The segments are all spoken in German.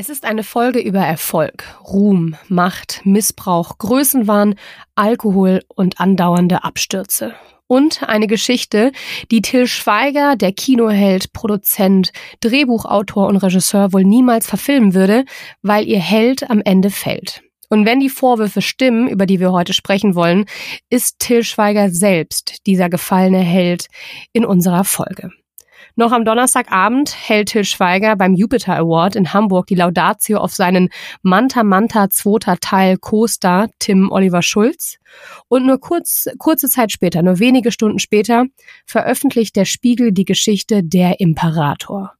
Es ist eine Folge über Erfolg, Ruhm, Macht, Missbrauch, Größenwahn, Alkohol und andauernde Abstürze. Und eine Geschichte, die Till Schweiger, der Kinoheld, Produzent, Drehbuchautor und Regisseur wohl niemals verfilmen würde, weil ihr Held am Ende fällt. Und wenn die Vorwürfe stimmen, über die wir heute sprechen wollen, ist Till Schweiger selbst dieser gefallene Held in unserer Folge. Noch am Donnerstagabend hält Till Schweiger beim Jupiter Award in Hamburg die Laudatio auf seinen Manta Manta zweiter Teil Co-Star Tim Oliver Schulz. Und nur kurz, kurze Zeit später, nur wenige Stunden später, veröffentlicht der Spiegel die Geschichte Der Imperator.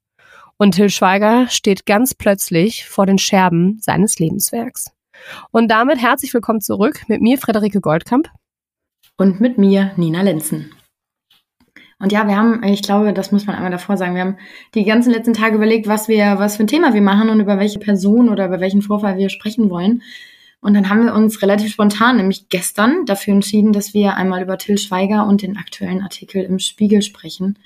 Und Till Schweiger steht ganz plötzlich vor den Scherben seines Lebenswerks. Und damit herzlich willkommen zurück mit mir, Frederike Goldkamp. Und mit mir, Nina Lenzen. Und ja, wir haben, ich glaube, das muss man einmal davor sagen, wir haben die ganzen letzten Tage überlegt, was wir, was für ein Thema wir machen und über welche Person oder über welchen Vorfall wir sprechen wollen. Und dann haben wir uns relativ spontan, nämlich gestern, dafür entschieden, dass wir einmal über Till Schweiger und den aktuellen Artikel im Spiegel sprechen,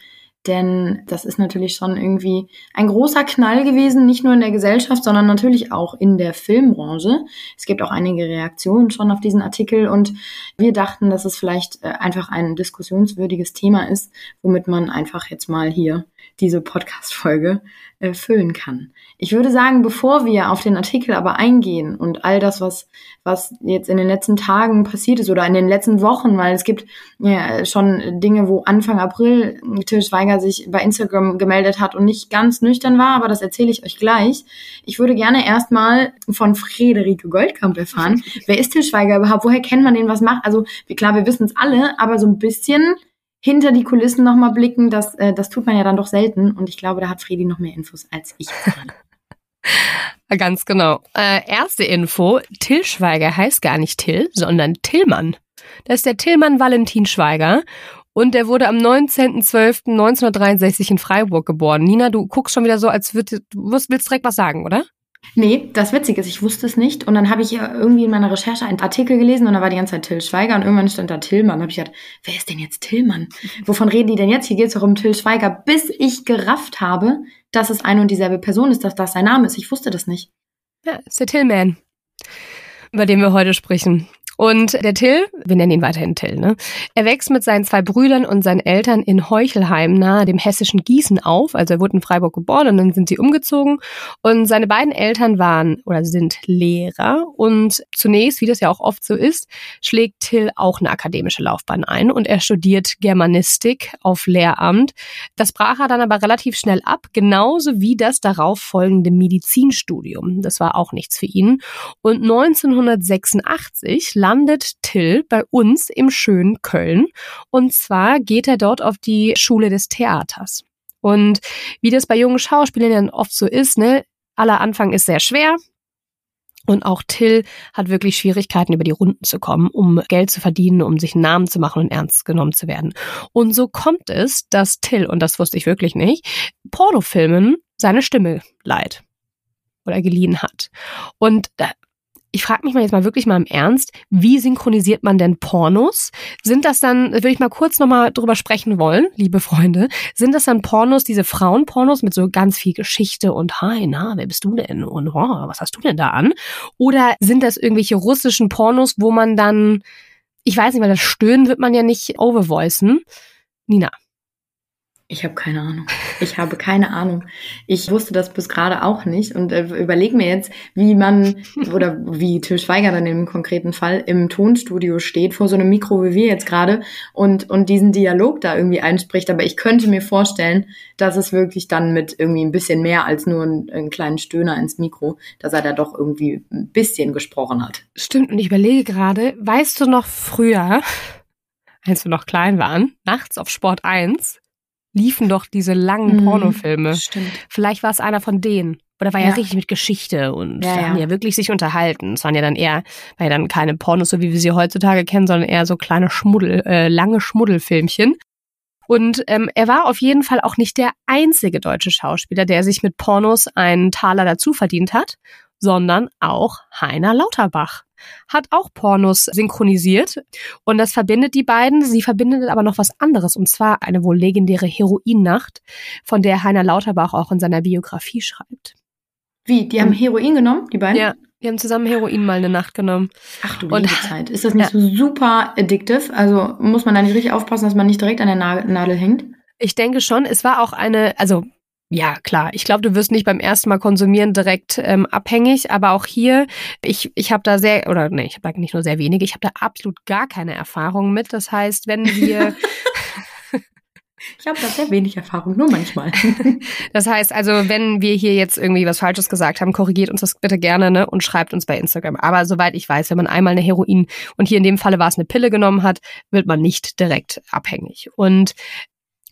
denn das ist natürlich schon irgendwie ein großer Knall gewesen, nicht nur in der Gesellschaft, sondern natürlich auch in der Filmbranche. Es gibt auch einige Reaktionen schon auf diesen Artikel und wir dachten, dass es vielleicht äh, einfach ein diskussionswürdiges Thema ist, womit man einfach jetzt mal hier diese Podcast-Folge äh, füllen kann. Ich würde sagen, bevor wir auf den Artikel aber eingehen und all das, was, was jetzt in den letzten Tagen passiert ist oder in den letzten Wochen, weil es gibt ja schon Dinge, wo Anfang April Till Schweiger sich bei Instagram gemeldet hat und nicht ganz nüchtern war, aber das erzähle ich euch gleich. Ich würde gerne erstmal von Friederike Goldkamp erfahren. Wer ist Till Schweiger überhaupt? Woher kennt man den? Was macht? Also, klar, wir wissen es alle, aber so ein bisschen hinter die Kulissen nochmal blicken, das, äh, das tut man ja dann doch selten. Und ich glaube, da hat Fredi noch mehr Infos als ich. Ganz genau. Äh, erste Info, Till Schweiger heißt gar nicht Till, sondern Tillmann. Das ist der Tillmann Valentin Schweiger und der wurde am 19.12.1963 in Freiburg geboren. Nina, du guckst schon wieder so, als würdest du willst direkt was sagen, oder? Nee, das Witzige ist, ich wusste es nicht. Und dann habe ich irgendwie in meiner Recherche einen Artikel gelesen und da war die ganze Zeit Till Schweiger und irgendwann stand da Tillmann. Da habe ich gedacht, wer ist denn jetzt Tillmann? Wovon reden die denn jetzt? Hier geht es doch um Till Schweiger. Bis ich gerafft habe, dass es eine und dieselbe Person ist, dass das sein Name ist. Ich wusste das nicht. Ja, ist der Tillman, über den wir heute sprechen. Und der Till, wir nennen ihn weiterhin Till, ne? Er wächst mit seinen zwei Brüdern und seinen Eltern in Heuchelheim nahe dem hessischen Gießen auf. Also er wurde in Freiburg geboren und dann sind sie umgezogen. Und seine beiden Eltern waren oder sind Lehrer. Und zunächst, wie das ja auch oft so ist, schlägt Till auch eine akademische Laufbahn ein und er studiert Germanistik auf Lehramt. Das brach er dann aber relativ schnell ab, genauso wie das darauf folgende Medizinstudium. Das war auch nichts für ihn. Und 1986 landet Till bei uns im schönen Köln. Und zwar geht er dort auf die Schule des Theaters. Und wie das bei jungen Schauspielern oft so ist, ne, aller Anfang ist sehr schwer. Und auch Till hat wirklich Schwierigkeiten, über die Runden zu kommen, um Geld zu verdienen, um sich einen Namen zu machen und ernst genommen zu werden. Und so kommt es, dass Till, und das wusste ich wirklich nicht, Pornofilmen seine Stimme leiht oder geliehen hat. Und ich frage mich mal jetzt mal wirklich mal im Ernst, wie synchronisiert man denn Pornos? Sind das dann, würde ich mal kurz nochmal drüber sprechen wollen, liebe Freunde, sind das dann Pornos, diese Frauenpornos mit so ganz viel Geschichte und hi, na, wer bist du denn? Und oh, was hast du denn da an? Oder sind das irgendwelche russischen Pornos, wo man dann, ich weiß nicht, weil das Stöhnen wird man ja nicht overvoicen. Nina. Ich habe keine Ahnung. Ich habe keine Ahnung. Ich wusste das bis gerade auch nicht und äh, überlege mir jetzt, wie man oder wie Till Schweiger dann im konkreten Fall im Tonstudio steht vor so einem Mikro wie wir jetzt gerade und und diesen Dialog da irgendwie einspricht. Aber ich könnte mir vorstellen, dass es wirklich dann mit irgendwie ein bisschen mehr als nur einen, einen kleinen Stöhner ins Mikro, dass er da doch irgendwie ein bisschen gesprochen hat. Stimmt. Und ich überlege gerade, weißt du noch früher, als wir noch klein waren, nachts auf Sport 1 liefen doch diese langen mhm, Pornofilme. Stimmt. Vielleicht war es einer von denen. Oder war ja, ja richtig mit Geschichte und ja, haben ja. ja wirklich sich unterhalten. Es waren ja dann eher, war ja dann keine Pornos, so wie wir sie heutzutage kennen, sondern eher so kleine Schmuddel, äh, lange Schmuddelfilmchen. Und ähm, er war auf jeden Fall auch nicht der einzige deutsche Schauspieler, der sich mit Pornos einen Taler dazu verdient hat, sondern auch Heiner Lauterbach hat auch Pornos synchronisiert und das verbindet die beiden. Sie verbindet aber noch was anderes und zwar eine wohl legendäre Heroinnacht, von der Heiner Lauterbach auch in seiner Biografie schreibt. Wie? Die haben Heroin genommen, die beiden? Ja, die haben zusammen Heroin mal eine Nacht genommen. Ach du liebe Zeit. Ist das nicht ja. so super addictive? Also muss man da nicht richtig aufpassen, dass man nicht direkt an der Nadel hängt? Ich denke schon. Es war auch eine, also ja, klar. Ich glaube, du wirst nicht beim ersten Mal konsumieren direkt ähm, abhängig, aber auch hier, ich, ich habe da sehr, oder nee, ich habe da nicht nur sehr wenige, ich habe da absolut gar keine Erfahrung mit. Das heißt, wenn wir Ich habe da sehr wenig Erfahrung, nur manchmal. Das heißt also, wenn wir hier jetzt irgendwie was Falsches gesagt haben, korrigiert uns das bitte gerne ne, und schreibt uns bei Instagram. Aber soweit ich weiß, wenn man einmal eine Heroin und hier in dem Falle war es eine Pille genommen hat, wird man nicht direkt abhängig. Und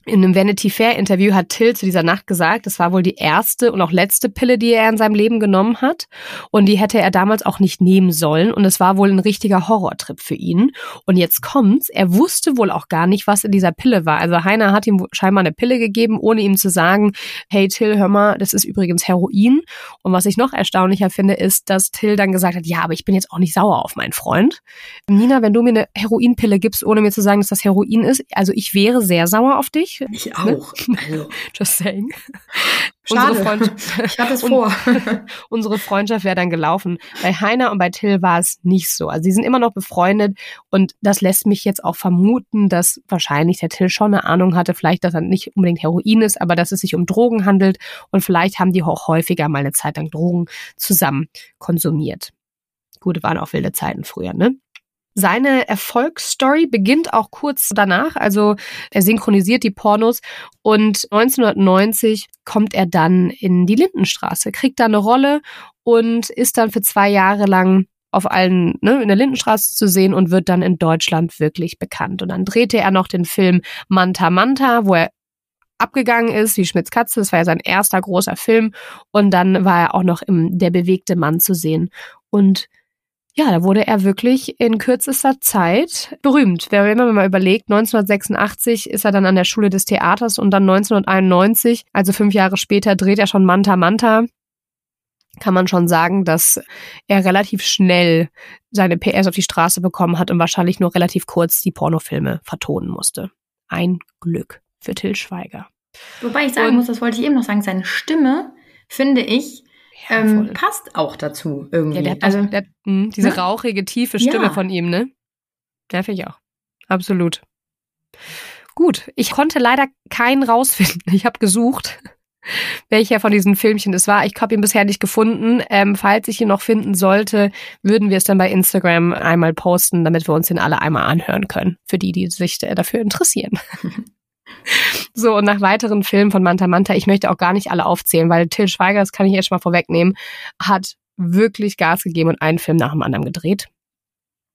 in einem Vanity Fair Interview hat Till zu dieser Nacht gesagt, das war wohl die erste und auch letzte Pille, die er in seinem Leben genommen hat. Und die hätte er damals auch nicht nehmen sollen. Und es war wohl ein richtiger Horrortrip für ihn. Und jetzt kommt's, er wusste wohl auch gar nicht, was in dieser Pille war. Also Heiner hat ihm scheinbar eine Pille gegeben, ohne ihm zu sagen, hey Till, hör mal, das ist übrigens Heroin. Und was ich noch erstaunlicher finde, ist, dass Till dann gesagt hat, ja, aber ich bin jetzt auch nicht sauer auf meinen Freund. Nina, wenn du mir eine Heroinpille gibst, ohne mir zu sagen, dass das Heroin ist, also ich wäre sehr sauer auf dich ich. Ich auch. Also. Just saying. Schade. Unsere Freund ich hatte es vor. unsere Freundschaft wäre dann gelaufen. Bei Heiner und bei Till war es nicht so. Also sie sind immer noch befreundet und das lässt mich jetzt auch vermuten, dass wahrscheinlich der Till schon eine Ahnung hatte, vielleicht, dass er nicht unbedingt Heroin ist, aber dass es sich um Drogen handelt und vielleicht haben die auch häufiger mal eine Zeit lang Drogen zusammen konsumiert. Gut, waren auch wilde Zeiten früher, ne? Seine Erfolgsstory beginnt auch kurz danach, also er synchronisiert die Pornos und 1990 kommt er dann in die Lindenstraße, kriegt da eine Rolle und ist dann für zwei Jahre lang auf allen, ne, in der Lindenstraße zu sehen und wird dann in Deutschland wirklich bekannt. Und dann drehte er noch den Film Manta Manta, wo er abgegangen ist, wie Schmitz Katze, das war ja sein erster großer Film. Und dann war er auch noch im Der bewegte Mann zu sehen. Und ja, da wurde er wirklich in kürzester Zeit berühmt. Wenn man mal überlegt, 1986 ist er dann an der Schule des Theaters und dann 1991, also fünf Jahre später, dreht er schon Manta Manta. Kann man schon sagen, dass er relativ schnell seine PS auf die Straße bekommen hat und wahrscheinlich nur relativ kurz die Pornofilme vertonen musste. Ein Glück für Till Schweiger. Wobei ich sagen und, muss, das wollte ich eben noch sagen, seine Stimme, finde ich, ähm, passt auch dazu irgendwie. Ja, der hat also der, mh, hm, diese ne? rauchige, tiefe Stimme ja. von ihm, ne? Der finde ich auch. Absolut. Gut, ich konnte leider keinen rausfinden. Ich habe gesucht, welcher von diesen Filmchen es war. Ich habe ihn bisher nicht gefunden. Ähm, falls ich ihn noch finden sollte, würden wir es dann bei Instagram einmal posten, damit wir uns den alle einmal anhören können. Für die, die sich dafür interessieren. So, und nach weiteren Filmen von Manta Manta, ich möchte auch gar nicht alle aufzählen, weil Till Schweiger, das kann ich jetzt schon mal vorwegnehmen, hat wirklich Gas gegeben und einen Film nach dem anderen gedreht.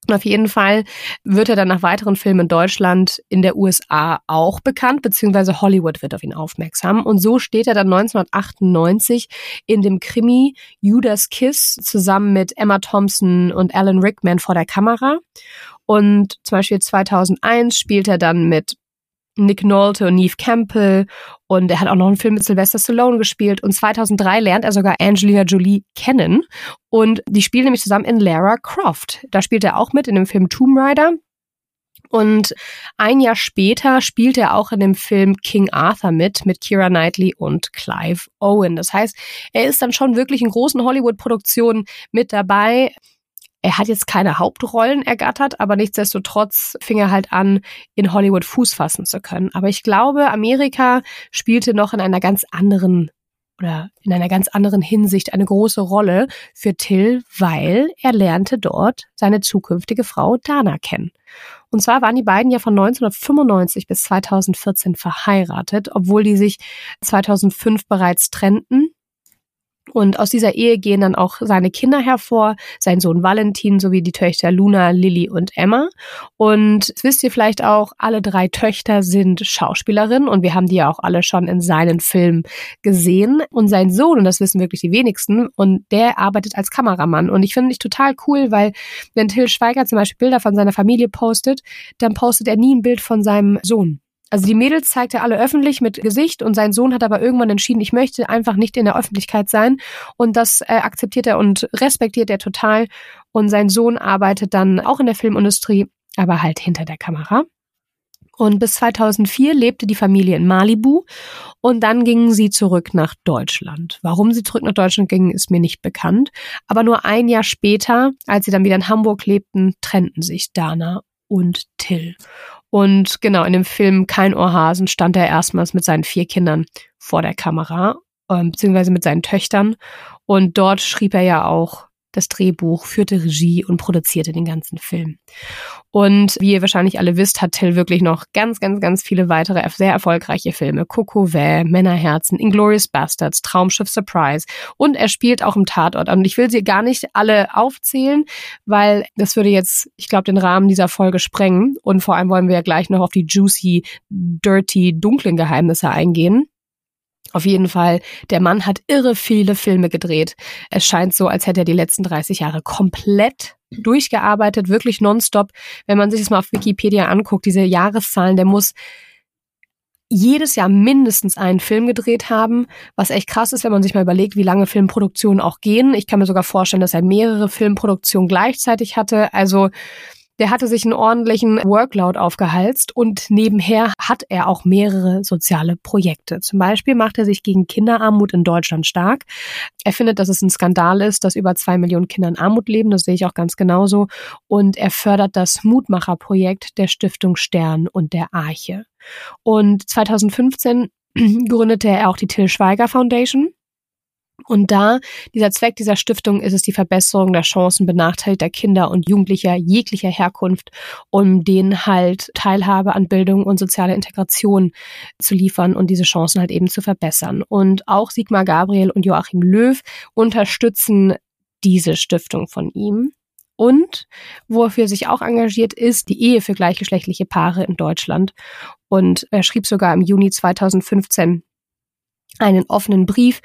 Und auf jeden Fall wird er dann nach weiteren Filmen in Deutschland, in der USA auch bekannt, beziehungsweise Hollywood wird auf ihn aufmerksam. Und so steht er dann 1998 in dem Krimi Judas Kiss zusammen mit Emma Thompson und Alan Rickman vor der Kamera. Und zum Beispiel 2001 spielt er dann mit Nick Nolte und Neve Campbell und er hat auch noch einen Film mit Sylvester Stallone gespielt und 2003 lernt er sogar Angelina Jolie kennen und die spielen nämlich zusammen in Lara Croft. Da spielt er auch mit in dem Film Tomb Raider. Und ein Jahr später spielt er auch in dem Film King Arthur mit, mit Kira Knightley und Clive Owen. Das heißt, er ist dann schon wirklich in großen Hollywood-Produktionen mit dabei. Er hat jetzt keine Hauptrollen ergattert, aber nichtsdestotrotz fing er halt an, in Hollywood Fuß fassen zu können. Aber ich glaube, Amerika spielte noch in einer ganz anderen oder in einer ganz anderen Hinsicht eine große Rolle für Till, weil er lernte dort seine zukünftige Frau Dana kennen. Und zwar waren die beiden ja von 1995 bis 2014 verheiratet, obwohl die sich 2005 bereits trennten. Und aus dieser Ehe gehen dann auch seine Kinder hervor, sein Sohn Valentin sowie die Töchter Luna, Lily und Emma. Und wisst ihr vielleicht auch, alle drei Töchter sind Schauspielerinnen und wir haben die ja auch alle schon in seinen Filmen gesehen. Und sein Sohn, und das wissen wirklich die wenigsten, und der arbeitet als Kameramann. Und ich finde ich total cool, weil wenn Till Schweiger zum Beispiel Bilder von seiner Familie postet, dann postet er nie ein Bild von seinem Sohn. Also die Mädels zeigt er alle öffentlich mit Gesicht und sein Sohn hat aber irgendwann entschieden, ich möchte einfach nicht in der Öffentlichkeit sein und das äh, akzeptiert er und respektiert er total und sein Sohn arbeitet dann auch in der Filmindustrie, aber halt hinter der Kamera. Und bis 2004 lebte die Familie in Malibu und dann gingen sie zurück nach Deutschland. Warum sie zurück nach Deutschland gingen, ist mir nicht bekannt. Aber nur ein Jahr später, als sie dann wieder in Hamburg lebten, trennten sich Dana und Till. Und genau, in dem Film Kein Ohrhasen stand er erstmals mit seinen vier Kindern vor der Kamera, äh, beziehungsweise mit seinen Töchtern. Und dort schrieb er ja auch das Drehbuch, führte Regie und produzierte den ganzen Film. Und wie ihr wahrscheinlich alle wisst, hat Till wirklich noch ganz, ganz, ganz viele weitere sehr erfolgreiche Filme. Coco Vä, Männerherzen, Inglorious Bastards, Traumschiff Surprise und er spielt auch im Tatort. Und ich will sie gar nicht alle aufzählen, weil das würde jetzt, ich glaube, den Rahmen dieser Folge sprengen. Und vor allem wollen wir ja gleich noch auf die juicy, dirty, dunklen Geheimnisse eingehen. Auf jeden Fall, der Mann hat irre viele Filme gedreht. Es scheint so, als hätte er die letzten 30 Jahre komplett durchgearbeitet, wirklich nonstop. Wenn man sich das mal auf Wikipedia anguckt, diese Jahreszahlen, der muss jedes Jahr mindestens einen Film gedreht haben, was echt krass ist, wenn man sich mal überlegt, wie lange Filmproduktionen auch gehen. Ich kann mir sogar vorstellen, dass er mehrere Filmproduktionen gleichzeitig hatte. Also der hatte sich einen ordentlichen Workload aufgehalst und nebenher hat er auch mehrere soziale Projekte. Zum Beispiel macht er sich gegen Kinderarmut in Deutschland stark. Er findet, dass es ein Skandal ist, dass über zwei Millionen Kinder in Armut leben. Das sehe ich auch ganz genauso. Und er fördert das Mutmacherprojekt der Stiftung Stern und der Arche. Und 2015 gründete er auch die Till Schweiger Foundation. Und da, dieser Zweck dieser Stiftung ist es die Verbesserung der Chancen benachteiligter Kinder und Jugendlicher jeglicher Herkunft, um denen halt Teilhabe an Bildung und soziale Integration zu liefern und diese Chancen halt eben zu verbessern. Und auch Sigmar Gabriel und Joachim Löw unterstützen diese Stiftung von ihm. Und wofür sich auch engagiert, ist die Ehe für gleichgeschlechtliche Paare in Deutschland. Und er schrieb sogar im Juni 2015 einen offenen Brief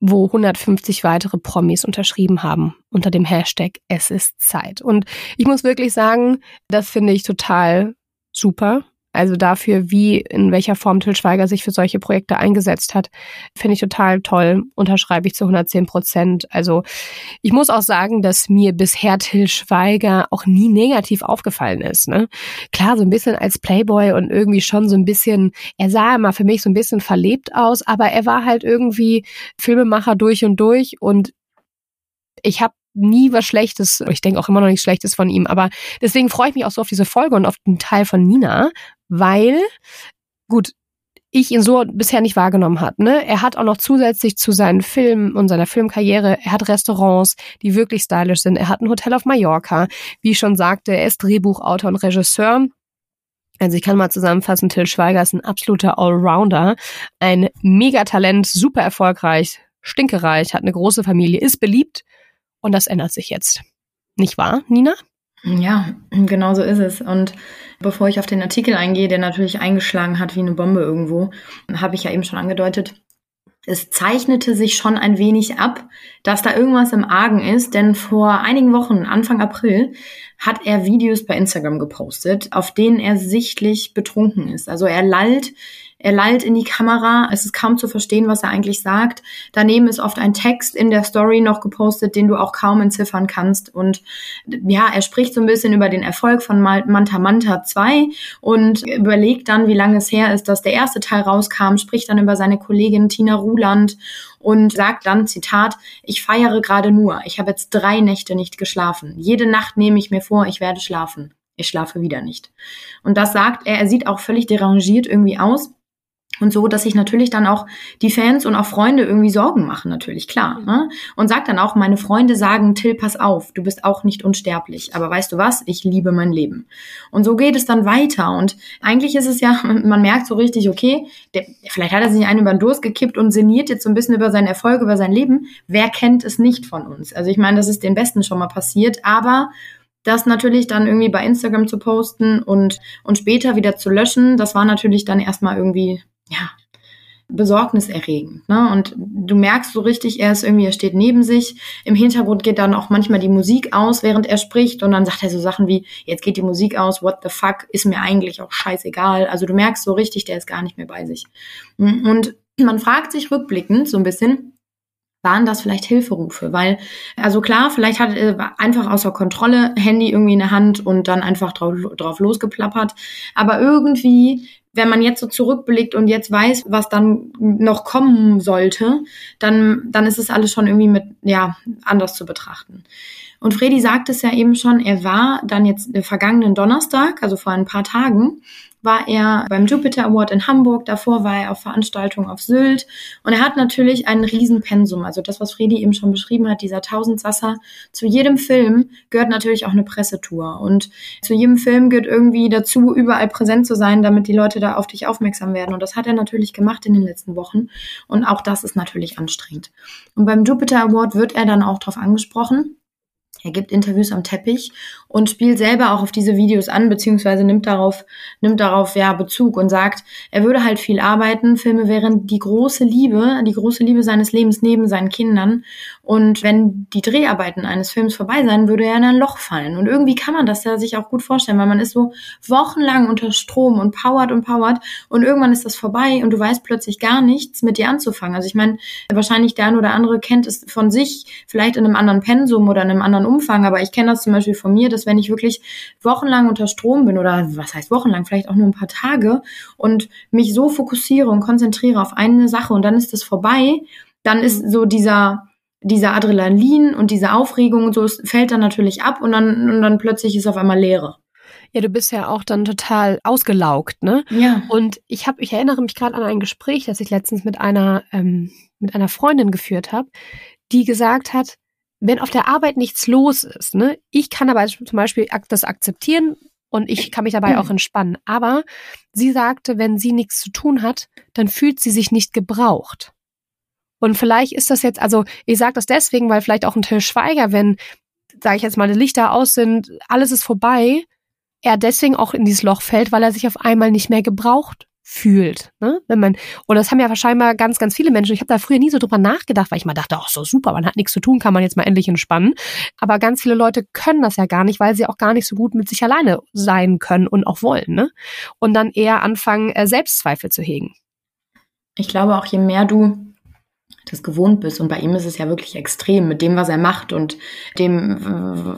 wo 150 weitere Promis unterschrieben haben unter dem Hashtag Es ist Zeit. Und ich muss wirklich sagen, das finde ich total super. Also dafür, wie in welcher Form Till Schweiger sich für solche Projekte eingesetzt hat, finde ich total toll. Unterschreibe ich zu 110 Prozent. Also ich muss auch sagen, dass mir bisher Till Schweiger auch nie negativ aufgefallen ist. Ne? Klar, so ein bisschen als Playboy und irgendwie schon so ein bisschen, er sah immer für mich so ein bisschen verlebt aus, aber er war halt irgendwie Filmemacher durch und durch und ich habe nie was Schlechtes, ich denke auch immer noch nichts Schlechtes von ihm, aber deswegen freue ich mich auch so auf diese Folge und auf den Teil von Nina, weil, gut, ich ihn so bisher nicht wahrgenommen hat. Ne? Er hat auch noch zusätzlich zu seinen Filmen und seiner Filmkarriere, er hat Restaurants, die wirklich stylisch sind. Er hat ein Hotel auf Mallorca. Wie ich schon sagte, er ist Drehbuchautor und Regisseur. Also ich kann mal zusammenfassen, Till Schweiger ist ein absoluter Allrounder, ein Megatalent, super erfolgreich, stinkereich, hat eine große Familie, ist beliebt und das ändert sich jetzt. Nicht wahr, Nina? Ja, genau so ist es. Und bevor ich auf den Artikel eingehe, der natürlich eingeschlagen hat wie eine Bombe irgendwo, habe ich ja eben schon angedeutet, es zeichnete sich schon ein wenig ab, dass da irgendwas im Argen ist, denn vor einigen Wochen, Anfang April, hat er Videos bei Instagram gepostet, auf denen er sichtlich betrunken ist. Also er lallt er lallt in die Kamera, es ist kaum zu verstehen, was er eigentlich sagt. Daneben ist oft ein Text in der Story noch gepostet, den du auch kaum entziffern kannst. Und ja, er spricht so ein bisschen über den Erfolg von Manta Manta 2 und überlegt dann, wie lange es her ist, dass der erste Teil rauskam, spricht dann über seine Kollegin Tina Ruland und sagt dann, Zitat, ich feiere gerade nur. Ich habe jetzt drei Nächte nicht geschlafen. Jede Nacht nehme ich mir vor, ich werde schlafen. Ich schlafe wieder nicht. Und das sagt er, er sieht auch völlig derangiert irgendwie aus. Und so, dass sich natürlich dann auch die Fans und auch Freunde irgendwie Sorgen machen, natürlich, klar. Ne? Und sagt dann auch, meine Freunde sagen, Till, pass auf, du bist auch nicht unsterblich. Aber weißt du was? Ich liebe mein Leben. Und so geht es dann weiter. Und eigentlich ist es ja, man merkt so richtig, okay, der, vielleicht hat er sich einen über den Durst gekippt und sinniert jetzt so ein bisschen über seinen Erfolg, über sein Leben. Wer kennt es nicht von uns? Also ich meine, das ist den Besten schon mal passiert, aber das natürlich dann irgendwie bei Instagram zu posten und, und später wieder zu löschen, das war natürlich dann erstmal irgendwie ja, besorgniserregend. Ne? Und du merkst so richtig, er ist irgendwie, er steht neben sich. Im Hintergrund geht dann auch manchmal die Musik aus, während er spricht. Und dann sagt er so Sachen wie, jetzt geht die Musik aus, what the fuck, ist mir eigentlich auch scheißegal. Also du merkst so richtig, der ist gar nicht mehr bei sich. Und man fragt sich rückblickend so ein bisschen, waren das vielleicht Hilferufe, weil, also klar, vielleicht hat er einfach außer Kontrolle Handy irgendwie in der Hand und dann einfach drauf, drauf losgeplappert, aber irgendwie, wenn man jetzt so zurückblickt und jetzt weiß, was dann noch kommen sollte, dann, dann ist es alles schon irgendwie mit, ja, anders zu betrachten. Und Freddy sagt es ja eben schon, er war dann jetzt vergangenen Donnerstag, also vor ein paar Tagen, war er beim Jupiter Award in Hamburg, davor war er auf Veranstaltungen auf Sylt. Und er hat natürlich einen Riesenpensum, also das, was Fredi eben schon beschrieben hat, dieser Tausendsasser. Zu jedem Film gehört natürlich auch eine Pressetour. Und zu jedem Film gehört irgendwie dazu, überall präsent zu sein, damit die Leute da auf dich aufmerksam werden. Und das hat er natürlich gemacht in den letzten Wochen. Und auch das ist natürlich anstrengend. Und beim Jupiter Award wird er dann auch darauf angesprochen, er gibt Interviews am Teppich und spielt selber auch auf diese Videos an, beziehungsweise nimmt darauf, nimmt darauf ja Bezug und sagt, er würde halt viel arbeiten. Filme wären die große Liebe, die große Liebe seines Lebens neben seinen Kindern. Und wenn die Dreharbeiten eines Films vorbei sein, würde er in ein Loch fallen. Und irgendwie kann man das ja sich auch gut vorstellen, weil man ist so wochenlang unter Strom und powert und powert und irgendwann ist das vorbei und du weißt plötzlich gar nichts mit dir anzufangen. Also ich meine, wahrscheinlich der ein oder andere kennt es von sich, vielleicht in einem anderen Pensum oder in einem anderen Umfang, aber ich kenne das zum Beispiel von mir, dass wenn ich wirklich wochenlang unter Strom bin oder was heißt wochenlang, vielleicht auch nur ein paar Tage und mich so fokussiere und konzentriere auf eine Sache und dann ist es vorbei, dann ist so dieser dieser Adrenalin und diese Aufregung und so es fällt dann natürlich ab und dann und dann plötzlich ist auf einmal Leere. Ja, du bist ja auch dann total ausgelaugt, ne? Ja. Und ich habe, ich erinnere mich gerade an ein Gespräch, das ich letztens mit einer ähm, mit einer Freundin geführt habe, die gesagt hat, wenn auf der Arbeit nichts los ist, ne, ich kann aber zum Beispiel das akzeptieren und ich kann mich dabei auch entspannen. Aber sie sagte, wenn sie nichts zu tun hat, dann fühlt sie sich nicht gebraucht. Und vielleicht ist das jetzt, also ich sage das deswegen, weil vielleicht auch ein Till Schweiger, wenn, sage ich jetzt mal, die Lichter aus sind, alles ist vorbei, er deswegen auch in dieses Loch fällt, weil er sich auf einmal nicht mehr gebraucht fühlt. Ne? Wenn man, und das haben ja wahrscheinlich ganz, ganz viele Menschen. Ich habe da früher nie so drüber nachgedacht, weil ich mal dachte, ach so super, man hat nichts zu tun, kann man jetzt mal endlich entspannen. Aber ganz viele Leute können das ja gar nicht, weil sie auch gar nicht so gut mit sich alleine sein können und auch wollen. Ne? Und dann eher anfangen, äh, Selbstzweifel zu hegen. Ich glaube auch, je mehr du das gewohnt bist. Und bei ihm ist es ja wirklich extrem mit dem, was er macht und dem,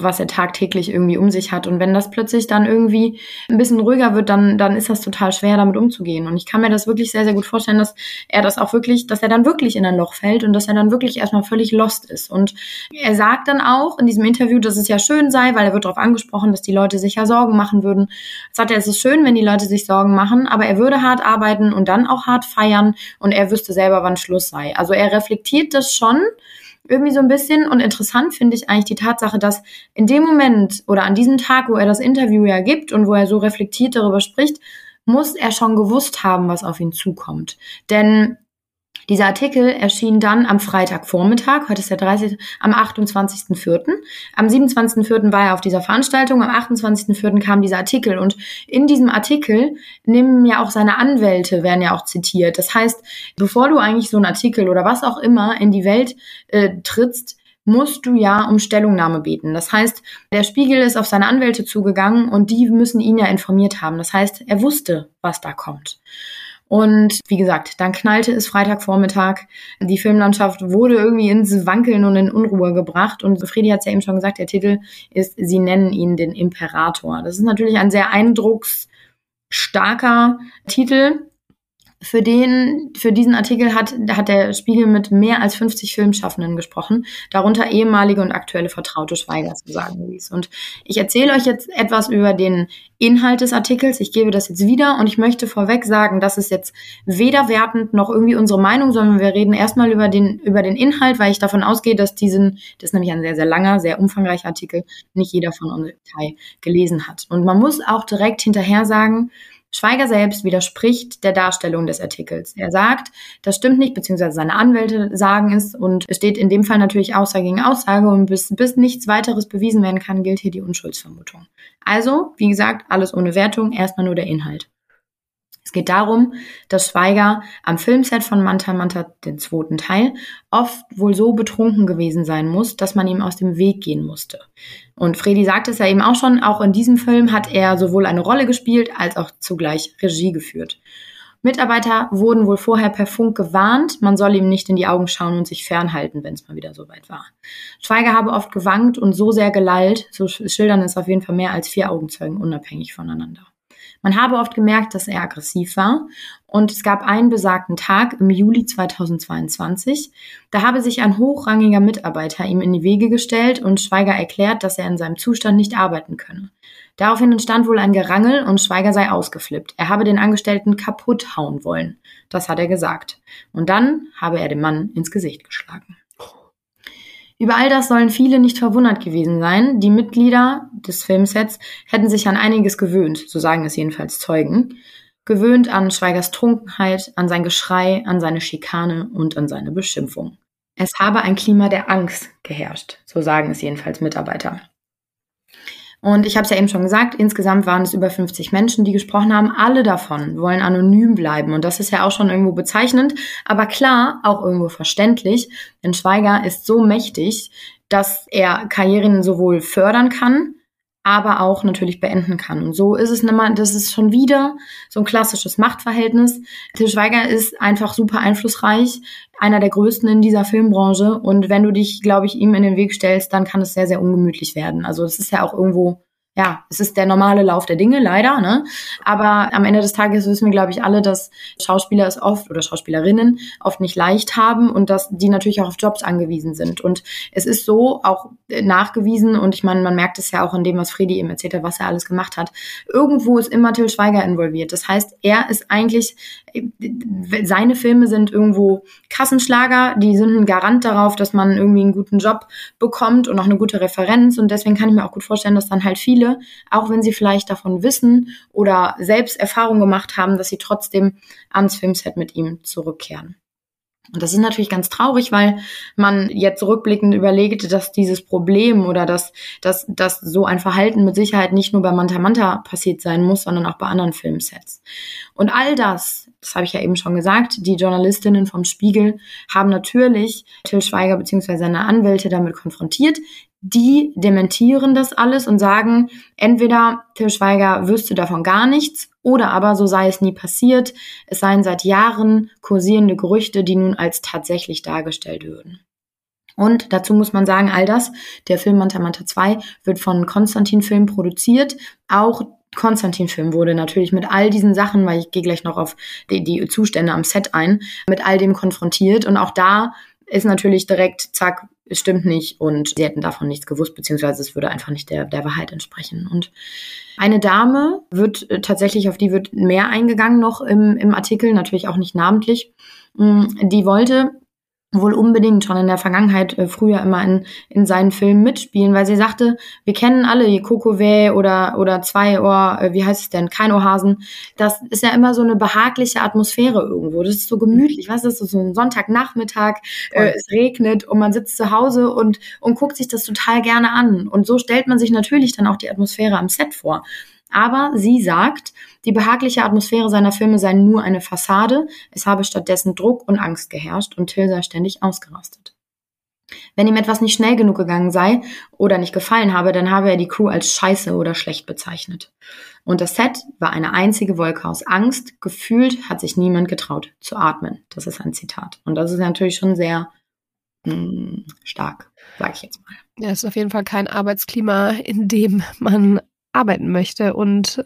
was er tagtäglich irgendwie um sich hat. Und wenn das plötzlich dann irgendwie ein bisschen ruhiger wird, dann, dann ist das total schwer, damit umzugehen. Und ich kann mir das wirklich sehr, sehr gut vorstellen, dass er das auch wirklich, dass er dann wirklich in ein Loch fällt und dass er dann wirklich erstmal völlig lost ist. Und er sagt dann auch in diesem Interview, dass es ja schön sei, weil er wird darauf angesprochen, dass die Leute sich ja Sorgen machen würden. Sagt er, es ist schön, wenn die Leute sich Sorgen machen, aber er würde hart arbeiten und dann auch hart feiern und er wüsste selber, wann Schluss sei. Also er reflektiert das schon irgendwie so ein bisschen. Und interessant finde ich eigentlich die Tatsache, dass in dem Moment oder an diesem Tag, wo er das Interview ja gibt und wo er so reflektiert darüber spricht, muss er schon gewusst haben, was auf ihn zukommt. Denn dieser Artikel erschien dann am Freitagvormittag, heute ist der 30. am 28.04. Am 27.04. war er auf dieser Veranstaltung, am 28.04. kam dieser Artikel und in diesem Artikel nehmen ja auch seine Anwälte, werden ja auch zitiert. Das heißt, bevor du eigentlich so einen Artikel oder was auch immer in die Welt äh, trittst, musst du ja um Stellungnahme beten. Das heißt, der Spiegel ist auf seine Anwälte zugegangen und die müssen ihn ja informiert haben. Das heißt, er wusste, was da kommt. Und wie gesagt, dann knallte es Freitagvormittag. Die Filmlandschaft wurde irgendwie ins Wankeln und in Unruhe gebracht. Und Fredi hat es ja eben schon gesagt, der Titel ist, sie nennen ihn den Imperator. Das ist natürlich ein sehr eindrucksstarker Titel. Für den, für diesen Artikel hat, hat der Spiegel mit mehr als 50 Filmschaffenden gesprochen, darunter ehemalige und aktuelle Vertraute Schweiger, so sagen ließ. Und ich erzähle euch jetzt etwas über den Inhalt des Artikels. Ich gebe das jetzt wieder und ich möchte vorweg sagen, das ist jetzt weder wertend noch irgendwie unsere Meinung, sondern wir reden erstmal über den, über den Inhalt, weil ich davon ausgehe, dass diesen, das ist nämlich ein sehr, sehr langer, sehr umfangreicher Artikel, nicht jeder von uns gelesen hat. Und man muss auch direkt hinterher sagen, Schweiger selbst widerspricht der Darstellung des Artikels. Er sagt, das stimmt nicht, beziehungsweise seine Anwälte sagen es und es steht in dem Fall natürlich Aussage gegen Aussage und bis, bis nichts weiteres bewiesen werden kann, gilt hier die Unschuldsvermutung. Also, wie gesagt, alles ohne Wertung, erstmal nur der Inhalt. Es geht darum, dass Schweiger am Filmset von Manta Manta, den zweiten Teil, oft wohl so betrunken gewesen sein muss, dass man ihm aus dem Weg gehen musste. Und Fredi sagt es ja eben auch schon, auch in diesem Film hat er sowohl eine Rolle gespielt als auch zugleich Regie geführt. Mitarbeiter wurden wohl vorher per Funk gewarnt, man soll ihm nicht in die Augen schauen und sich fernhalten, wenn es mal wieder soweit war. Schweiger habe oft gewankt und so sehr gelallt, so schildern es auf jeden Fall mehr als vier Augenzeugen unabhängig voneinander. Man habe oft gemerkt, dass er aggressiv war und es gab einen besagten Tag im Juli 2022, da habe sich ein hochrangiger Mitarbeiter ihm in die Wege gestellt und Schweiger erklärt, dass er in seinem Zustand nicht arbeiten könne. Daraufhin entstand wohl ein Gerangel und Schweiger sei ausgeflippt. Er habe den Angestellten kaputt hauen wollen. Das hat er gesagt. Und dann habe er dem Mann ins Gesicht geschlagen. Über all das sollen viele nicht verwundert gewesen sein. Die Mitglieder des Filmsets hätten sich an einiges gewöhnt, so sagen es jedenfalls Zeugen. Gewöhnt an Schweigers Trunkenheit, an sein Geschrei, an seine Schikane und an seine Beschimpfung. Es habe ein Klima der Angst geherrscht, so sagen es jedenfalls Mitarbeiter. Und ich habe es ja eben schon gesagt, insgesamt waren es über 50 Menschen, die gesprochen haben. Alle davon wollen anonym bleiben. Und das ist ja auch schon irgendwo bezeichnend, aber klar, auch irgendwo verständlich. Denn Schweiger ist so mächtig, dass er Karrieren sowohl fördern kann, aber auch natürlich beenden kann. Und so ist es immer, das ist schon wieder so ein klassisches Machtverhältnis. Til Schweiger ist einfach super einflussreich, einer der größten in dieser Filmbranche. Und wenn du dich, glaube ich, ihm in den Weg stellst, dann kann es sehr, sehr ungemütlich werden. Also es ist ja auch irgendwo ja, es ist der normale Lauf der Dinge, leider. Ne? Aber am Ende des Tages wissen wir, glaube ich, alle, dass Schauspieler es oft oder Schauspielerinnen oft nicht leicht haben und dass die natürlich auch auf Jobs angewiesen sind. Und es ist so auch nachgewiesen und ich meine, man merkt es ja auch in dem, was Fredi eben erzählt hat, was er alles gemacht hat. Irgendwo ist immer Till Schweiger involviert. Das heißt, er ist eigentlich, seine Filme sind irgendwo Kassenschlager, die sind ein Garant darauf, dass man irgendwie einen guten Job bekommt und auch eine gute Referenz. Und deswegen kann ich mir auch gut vorstellen, dass dann halt viele viele, auch wenn sie vielleicht davon wissen oder selbst Erfahrung gemacht haben, dass sie trotzdem ans Filmset mit ihm zurückkehren. Und das ist natürlich ganz traurig, weil man jetzt rückblickend überlegt, dass dieses Problem oder dass, dass, dass so ein Verhalten mit Sicherheit nicht nur bei Manta Manta passiert sein muss, sondern auch bei anderen Filmsets. Und all das, das habe ich ja eben schon gesagt, die Journalistinnen vom Spiegel haben natürlich Till Schweiger bzw. seine Anwälte damit konfrontiert die dementieren das alles und sagen, entweder Till Schweiger wüsste davon gar nichts oder aber so sei es nie passiert, es seien seit Jahren kursierende Gerüchte, die nun als tatsächlich dargestellt würden. Und dazu muss man sagen, all das, der Film Manta Manta 2 wird von Konstantin Film produziert. Auch Konstantin Film wurde natürlich mit all diesen Sachen, weil ich gehe gleich noch auf die, die Zustände am Set ein, mit all dem konfrontiert. Und auch da ist natürlich direkt, zack, es stimmt nicht und sie hätten davon nichts gewusst, beziehungsweise es würde einfach nicht der, der Wahrheit entsprechen. Und eine Dame wird äh, tatsächlich, auf die wird mehr eingegangen noch im, im Artikel, natürlich auch nicht namentlich, mm, die wollte wohl unbedingt schon in der Vergangenheit äh, früher immer in, in seinen Filmen mitspielen, weil sie sagte, wir kennen alle die Kokowä oder, oder zwei Ohr, äh, wie heißt es denn, kein Ohrhasen. Das ist ja immer so eine behagliche Atmosphäre irgendwo. Das ist so gemütlich, was ist das, so ein Sonntagnachmittag, äh, es regnet und man sitzt zu Hause und, und guckt sich das total gerne an. Und so stellt man sich natürlich dann auch die Atmosphäre am Set vor. Aber sie sagt, die behagliche Atmosphäre seiner Filme sei nur eine Fassade, es habe stattdessen Druck und Angst geherrscht und Till sei ständig ausgerastet. Wenn ihm etwas nicht schnell genug gegangen sei oder nicht gefallen habe, dann habe er die Crew als scheiße oder schlecht bezeichnet. Und das Set war eine einzige Wolke aus Angst. Gefühlt hat sich niemand getraut zu atmen. Das ist ein Zitat. Und das ist natürlich schon sehr mh, hm, stark, sage ich jetzt mal. Ja, es ist auf jeden Fall kein Arbeitsklima, in dem man arbeiten möchte. Und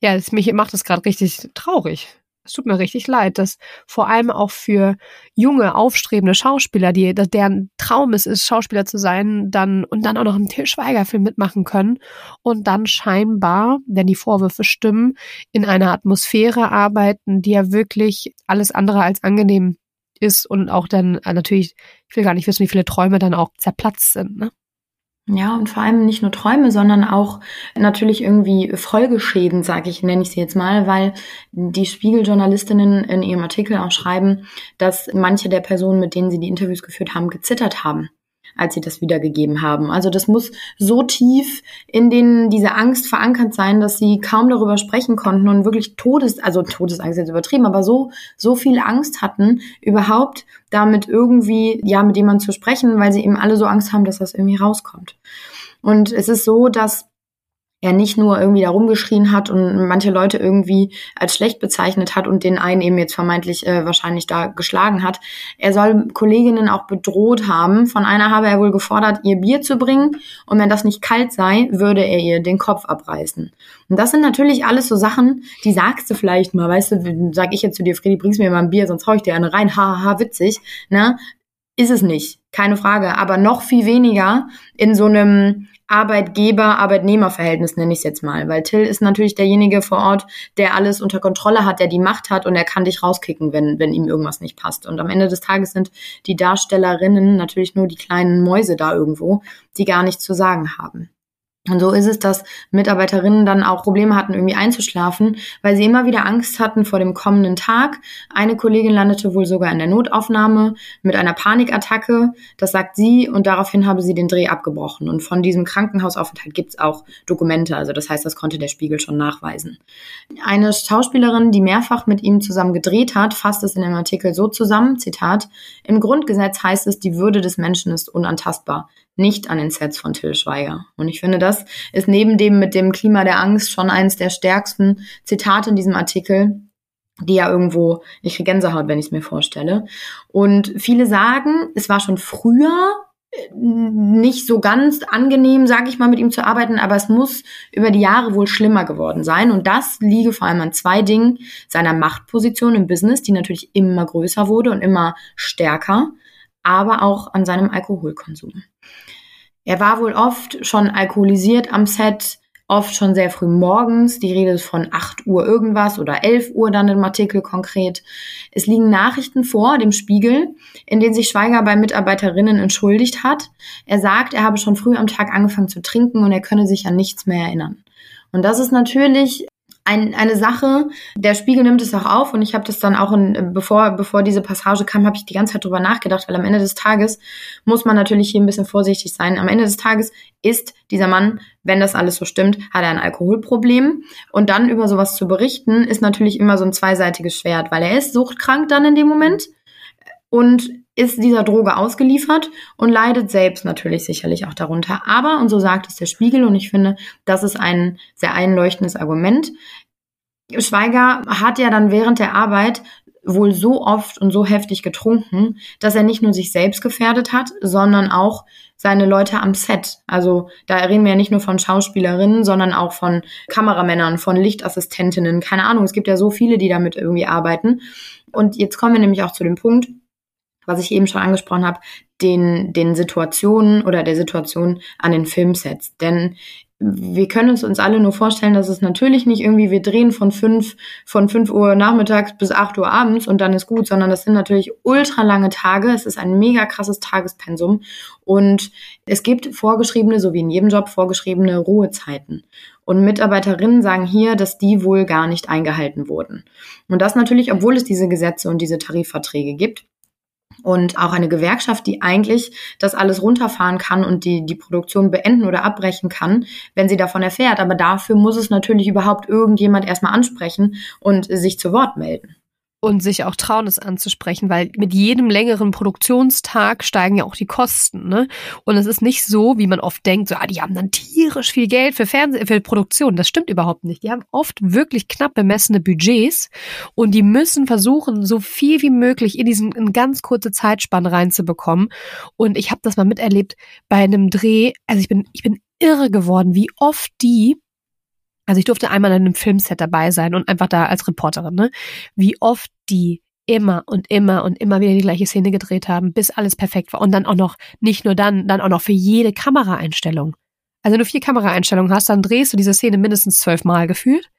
ja, es, mich macht es gerade richtig traurig. Es tut mir richtig leid, dass vor allem auch für junge, aufstrebende Schauspieler, die, deren Traum es ist, Schauspieler zu sein, dann und dann auch noch einen Til mitmachen können und dann scheinbar, wenn die Vorwürfe stimmen, in einer Atmosphäre arbeiten, die ja wirklich alles andere als angenehm ist und auch dann äh, natürlich, ich will gar nicht wissen, wie viele Träume dann auch zerplatzt sind. Ne? Ja, und vor allem nicht nur Träume, sondern auch natürlich irgendwie Folgeschäden, sage ich, nenne ich sie jetzt mal, weil die Spiegeljournalistinnen in ihrem Artikel auch schreiben, dass manche der Personen, mit denen sie die Interviews geführt haben, gezittert haben als sie das wiedergegeben haben. Also das muss so tief in denen diese Angst verankert sein, dass sie kaum darüber sprechen konnten und wirklich Todes, also Todesangst jetzt übertrieben, aber so, so viel Angst hatten, überhaupt damit irgendwie, ja, mit jemandem zu sprechen, weil sie eben alle so Angst haben, dass das irgendwie rauskommt. Und es ist so, dass er nicht nur irgendwie da rumgeschrien hat und manche Leute irgendwie als schlecht bezeichnet hat und den einen eben jetzt vermeintlich äh, wahrscheinlich da geschlagen hat. Er soll Kolleginnen auch bedroht haben. Von einer habe er wohl gefordert, ihr Bier zu bringen und wenn das nicht kalt sei, würde er ihr den Kopf abreißen. Und das sind natürlich alles so Sachen, die sagst du vielleicht mal, weißt du, sag ich jetzt zu dir, Freddy, bringst mir mal ein Bier, sonst hau ich dir eine rein, haha, witzig, ne? Ist es nicht, keine Frage, aber noch viel weniger in so einem Arbeitgeber-Arbeitnehmer-Verhältnis nenne ich es jetzt mal, weil Till ist natürlich derjenige vor Ort, der alles unter Kontrolle hat, der die Macht hat und er kann dich rauskicken, wenn, wenn ihm irgendwas nicht passt. Und am Ende des Tages sind die Darstellerinnen natürlich nur die kleinen Mäuse da irgendwo, die gar nichts zu sagen haben. Und so ist es, dass Mitarbeiterinnen dann auch Probleme hatten, irgendwie einzuschlafen, weil sie immer wieder Angst hatten vor dem kommenden Tag. Eine Kollegin landete wohl sogar in der Notaufnahme mit einer Panikattacke. Das sagt sie und daraufhin habe sie den Dreh abgebrochen. Und von diesem Krankenhausaufenthalt gibt's auch Dokumente. Also das heißt, das konnte der Spiegel schon nachweisen. Eine Schauspielerin, die mehrfach mit ihm zusammen gedreht hat, fasst es in dem Artikel so zusammen, Zitat, im Grundgesetz heißt es, die Würde des Menschen ist unantastbar nicht an den Sets von Till Schweiger. Und ich finde, das ist neben dem mit dem Klima der Angst schon eines der stärksten Zitate in diesem Artikel, die ja irgendwo, ich kriege Gänsehaut, wenn ich es mir vorstelle. Und viele sagen, es war schon früher äh, nicht so ganz angenehm, sage ich mal, mit ihm zu arbeiten, aber es muss über die Jahre wohl schlimmer geworden sein. Und das liege vor allem an zwei Dingen. Seiner Machtposition im Business, die natürlich immer größer wurde und immer stärker, aber auch an seinem Alkoholkonsum. Er war wohl oft schon alkoholisiert am Set, oft schon sehr früh morgens. Die Rede ist von 8 Uhr irgendwas oder 11 Uhr dann im Artikel konkret. Es liegen Nachrichten vor, dem Spiegel, in denen sich Schweiger bei Mitarbeiterinnen entschuldigt hat. Er sagt, er habe schon früh am Tag angefangen zu trinken und er könne sich an nichts mehr erinnern. Und das ist natürlich ein, eine Sache, der Spiegel nimmt es auch auf und ich habe das dann auch, in, bevor, bevor diese Passage kam, habe ich die ganze Zeit drüber nachgedacht, weil am Ende des Tages muss man natürlich hier ein bisschen vorsichtig sein. Am Ende des Tages ist dieser Mann, wenn das alles so stimmt, hat er ein Alkoholproblem und dann über sowas zu berichten, ist natürlich immer so ein zweiseitiges Schwert, weil er ist suchtkrank dann in dem Moment und ist dieser Droge ausgeliefert und leidet selbst natürlich sicherlich auch darunter. Aber, und so sagt es der Spiegel, und ich finde, das ist ein sehr einleuchtendes Argument. Schweiger hat ja dann während der Arbeit wohl so oft und so heftig getrunken, dass er nicht nur sich selbst gefährdet hat, sondern auch seine Leute am Set. Also da reden wir ja nicht nur von Schauspielerinnen, sondern auch von Kameramännern, von Lichtassistentinnen, keine Ahnung. Es gibt ja so viele, die damit irgendwie arbeiten. Und jetzt kommen wir nämlich auch zu dem Punkt, was ich eben schon angesprochen habe, den, den Situationen oder der Situation an den Filmsets. Denn wir können es uns alle nur vorstellen, dass es natürlich nicht irgendwie, wir drehen von fünf, von fünf Uhr nachmittags bis acht Uhr abends und dann ist gut, sondern das sind natürlich ultra lange Tage. Es ist ein mega krasses Tagespensum und es gibt vorgeschriebene, so wie in jedem Job, vorgeschriebene Ruhezeiten. Und Mitarbeiterinnen sagen hier, dass die wohl gar nicht eingehalten wurden. Und das natürlich, obwohl es diese Gesetze und diese Tarifverträge gibt und auch eine Gewerkschaft, die eigentlich das alles runterfahren kann und die die Produktion beenden oder abbrechen kann, wenn sie davon erfährt. Aber dafür muss es natürlich überhaupt irgendjemand erstmal ansprechen und sich zu Wort melden und sich auch trauen, es anzusprechen, weil mit jedem längeren Produktionstag steigen ja auch die Kosten. Ne? Und es ist nicht so, wie man oft denkt, so, ah, die haben dann tierisch viel Geld für Fernseh, für Produktion. Das stimmt überhaupt nicht. Die haben oft wirklich knapp bemessene Budgets und die müssen versuchen, so viel wie möglich in diesen in ganz kurze Zeitspanne reinzubekommen. Und ich habe das mal miterlebt bei einem Dreh. Also ich bin, ich bin irre geworden, wie oft die also ich durfte einmal in einem Filmset dabei sein und einfach da als Reporterin, ne? Wie oft die immer und immer und immer wieder die gleiche Szene gedreht haben, bis alles perfekt war. Und dann auch noch, nicht nur dann, dann auch noch für jede Kameraeinstellung. Also wenn du vier Kameraeinstellungen hast, dann drehst du diese Szene mindestens zwölfmal gefühlt.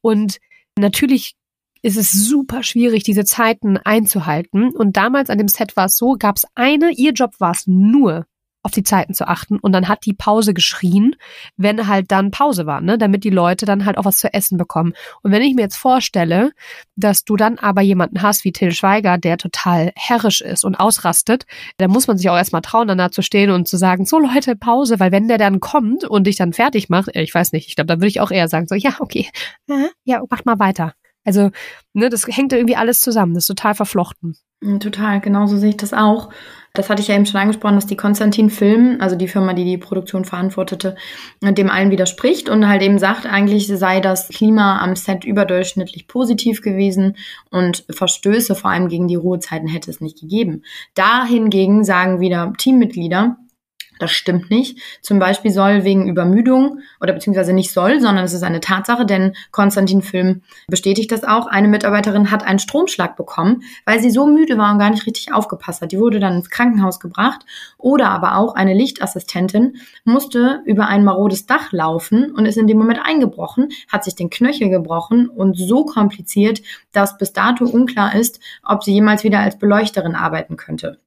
Und natürlich ist es super schwierig, diese Zeiten einzuhalten. Und damals an dem Set war es so, gab es eine, ihr Job war es nur, auf die Zeiten zu achten. Und dann hat die Pause geschrien, wenn halt dann Pause war, ne? damit die Leute dann halt auch was zu essen bekommen. Und wenn ich mir jetzt vorstelle, dass du dann aber jemanden hast wie Till Schweiger, der total herrisch ist und ausrastet, dann muss man sich auch erstmal trauen, dann da zu stehen und zu sagen, so Leute, Pause, weil wenn der dann kommt und dich dann fertig macht, ich weiß nicht, ich glaube, da würde ich auch eher sagen, so, ja, okay, ja, mach mal weiter. Also, ne, das hängt irgendwie alles zusammen, das ist total verflochten. Total, genauso sehe ich das auch. Das hatte ich ja eben schon angesprochen, dass die Konstantin Film, also die Firma, die die Produktion verantwortete, dem allen widerspricht und halt eben sagt, eigentlich sei das Klima am Set überdurchschnittlich positiv gewesen und Verstöße vor allem gegen die Ruhezeiten hätte es nicht gegeben. Dahingegen sagen wieder Teammitglieder, das stimmt nicht. Zum Beispiel soll wegen Übermüdung oder beziehungsweise nicht soll, sondern es ist eine Tatsache, denn Konstantin Film bestätigt das auch. Eine Mitarbeiterin hat einen Stromschlag bekommen, weil sie so müde war und gar nicht richtig aufgepasst hat. Die wurde dann ins Krankenhaus gebracht. Oder aber auch eine Lichtassistentin musste über ein marodes Dach laufen und ist in dem Moment eingebrochen, hat sich den Knöchel gebrochen und so kompliziert, dass bis dato unklar ist, ob sie jemals wieder als Beleuchterin arbeiten könnte.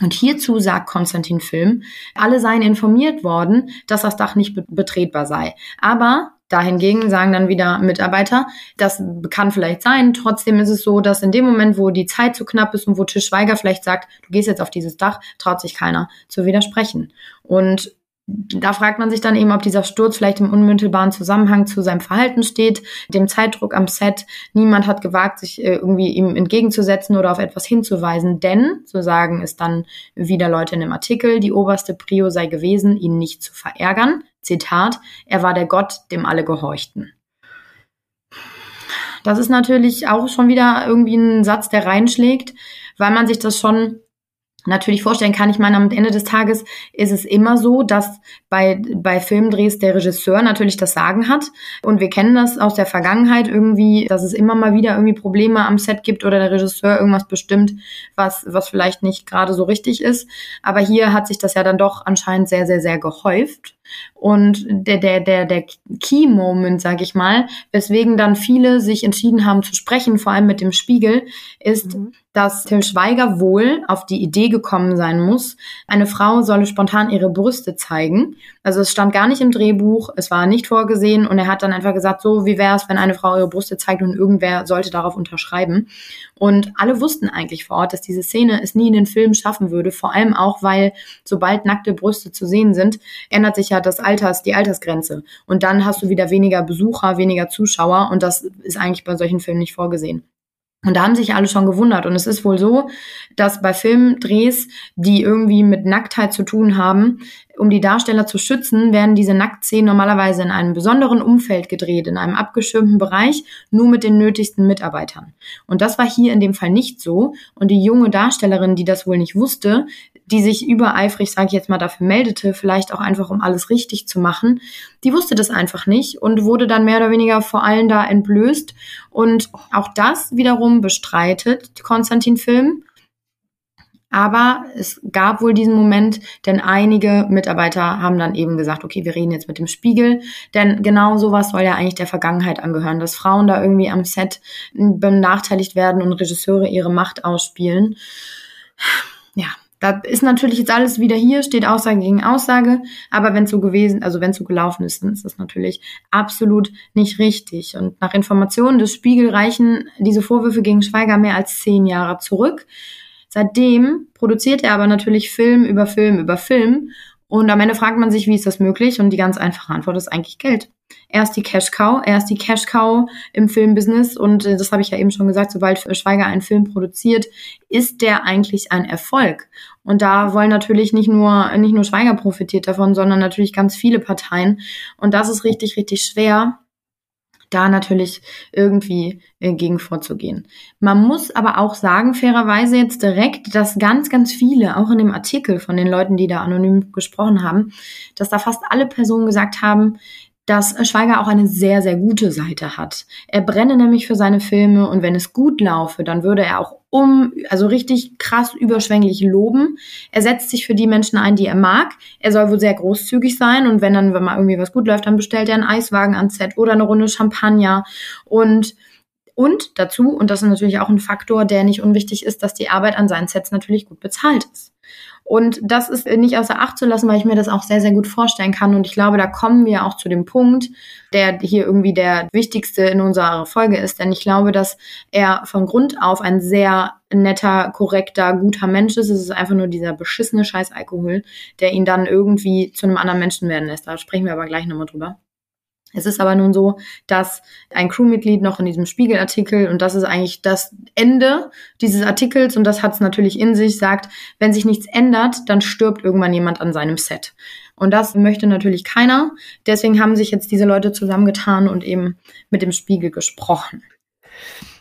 Und hierzu sagt Konstantin Film, alle seien informiert worden, dass das Dach nicht betretbar sei. Aber dahingegen sagen dann wieder Mitarbeiter, das kann vielleicht sein. Trotzdem ist es so, dass in dem Moment, wo die Zeit zu knapp ist und wo Tisch Schweiger vielleicht sagt, du gehst jetzt auf dieses Dach, traut sich keiner zu widersprechen. Und da fragt man sich dann eben, ob dieser Sturz vielleicht im unmittelbaren Zusammenhang zu seinem Verhalten steht, dem Zeitdruck am Set. Niemand hat gewagt, sich äh, irgendwie ihm entgegenzusetzen oder auf etwas hinzuweisen, denn, so sagen es dann wieder Leute in dem Artikel, die oberste Prio sei gewesen, ihn nicht zu verärgern. Zitat, er war der Gott, dem alle gehorchten. Das ist natürlich auch schon wieder irgendwie ein Satz, der reinschlägt, weil man sich das schon natürlich vorstellen kann. Ich meine, am Ende des Tages ist es immer so, dass bei, bei Filmdrehs der Regisseur natürlich das Sagen hat. Und wir kennen das aus der Vergangenheit irgendwie, dass es immer mal wieder irgendwie Probleme am Set gibt oder der Regisseur irgendwas bestimmt, was, was vielleicht nicht gerade so richtig ist. Aber hier hat sich das ja dann doch anscheinend sehr, sehr, sehr gehäuft. Und der, der, der, der Key-Moment, sag ich mal, weswegen dann viele sich entschieden haben zu sprechen, vor allem mit dem Spiegel, ist, mhm. dass Tim Schweiger wohl auf die Idee gekommen sein muss, eine Frau solle spontan ihre Brüste zeigen. Also es stand gar nicht im Drehbuch, es war nicht vorgesehen und er hat dann einfach gesagt, so wie wäre es, wenn eine Frau ihre Brüste zeigt und irgendwer sollte darauf unterschreiben. Und alle wussten eigentlich vor Ort, dass diese Szene es nie in den Film schaffen würde, vor allem auch, weil sobald nackte Brüste zu sehen sind, ändert sich ja das Alters, die Altersgrenze. Und dann hast du wieder weniger Besucher, weniger Zuschauer und das ist eigentlich bei solchen Filmen nicht vorgesehen. Und da haben sich alle schon gewundert. Und es ist wohl so, dass bei Filmdrehs, die irgendwie mit Nacktheit zu tun haben, um die Darsteller zu schützen, werden diese Nacktszenen normalerweise in einem besonderen Umfeld gedreht, in einem abgeschirmten Bereich, nur mit den nötigsten Mitarbeitern. Und das war hier in dem Fall nicht so. Und die junge Darstellerin, die das wohl nicht wusste, die sich übereifrig, sage ich jetzt mal, dafür meldete, vielleicht auch einfach, um alles richtig zu machen, die wusste das einfach nicht und wurde dann mehr oder weniger vor allen da entblößt. Und auch das wiederum bestreitet Konstantin Film. Aber es gab wohl diesen Moment, denn einige Mitarbeiter haben dann eben gesagt, okay, wir reden jetzt mit dem Spiegel. Denn genau sowas soll ja eigentlich der Vergangenheit angehören, dass Frauen da irgendwie am Set benachteiligt werden und Regisseure ihre Macht ausspielen. Ja, da ist natürlich jetzt alles wieder hier, steht Aussage gegen Aussage, aber wenn es so gewesen, also wenn es so gelaufen ist, dann ist das natürlich absolut nicht richtig. Und nach Informationen des Spiegel reichen diese Vorwürfe gegen Schweiger mehr als zehn Jahre zurück. Seitdem produziert er aber natürlich Film über Film über Film. Und am Ende fragt man sich, wie ist das möglich? Und die ganz einfache Antwort ist eigentlich Geld. Er ist die Cash Cow, er die Cash Cow im Filmbusiness und äh, das habe ich ja eben schon gesagt, sobald Schweiger einen Film produziert, ist der eigentlich ein Erfolg. Und da wollen natürlich nicht nur, nicht nur Schweiger profitiert davon, sondern natürlich ganz viele Parteien. Und das ist richtig, richtig schwer, da natürlich irgendwie äh, gegen vorzugehen. Man muss aber auch sagen, fairerweise jetzt direkt, dass ganz, ganz viele, auch in dem Artikel von den Leuten, die da anonym gesprochen haben, dass da fast alle Personen gesagt haben, dass Schweiger auch eine sehr, sehr gute Seite hat. Er brenne nämlich für seine Filme und wenn es gut laufe, dann würde er auch um, also richtig krass überschwänglich loben. Er setzt sich für die Menschen ein, die er mag. Er soll wohl sehr großzügig sein und wenn dann, wenn mal irgendwie was gut läuft, dann bestellt er einen Eiswagen ans Set oder eine Runde Champagner und und dazu, und das ist natürlich auch ein Faktor, der nicht unwichtig ist, dass die Arbeit an seinen Sets natürlich gut bezahlt ist. Und das ist nicht außer Acht zu lassen, weil ich mir das auch sehr, sehr gut vorstellen kann. Und ich glaube, da kommen wir auch zu dem Punkt, der hier irgendwie der wichtigste in unserer Folge ist. Denn ich glaube, dass er von Grund auf ein sehr netter, korrekter, guter Mensch ist. Es ist einfach nur dieser beschissene Scheiß Alkohol, der ihn dann irgendwie zu einem anderen Menschen werden lässt. Da sprechen wir aber gleich nochmal drüber. Es ist aber nun so, dass ein Crewmitglied noch in diesem Spiegelartikel, und das ist eigentlich das Ende dieses Artikels, und das hat es natürlich in sich, sagt, wenn sich nichts ändert, dann stirbt irgendwann jemand an seinem Set. Und das möchte natürlich keiner. Deswegen haben sich jetzt diese Leute zusammengetan und eben mit dem Spiegel gesprochen.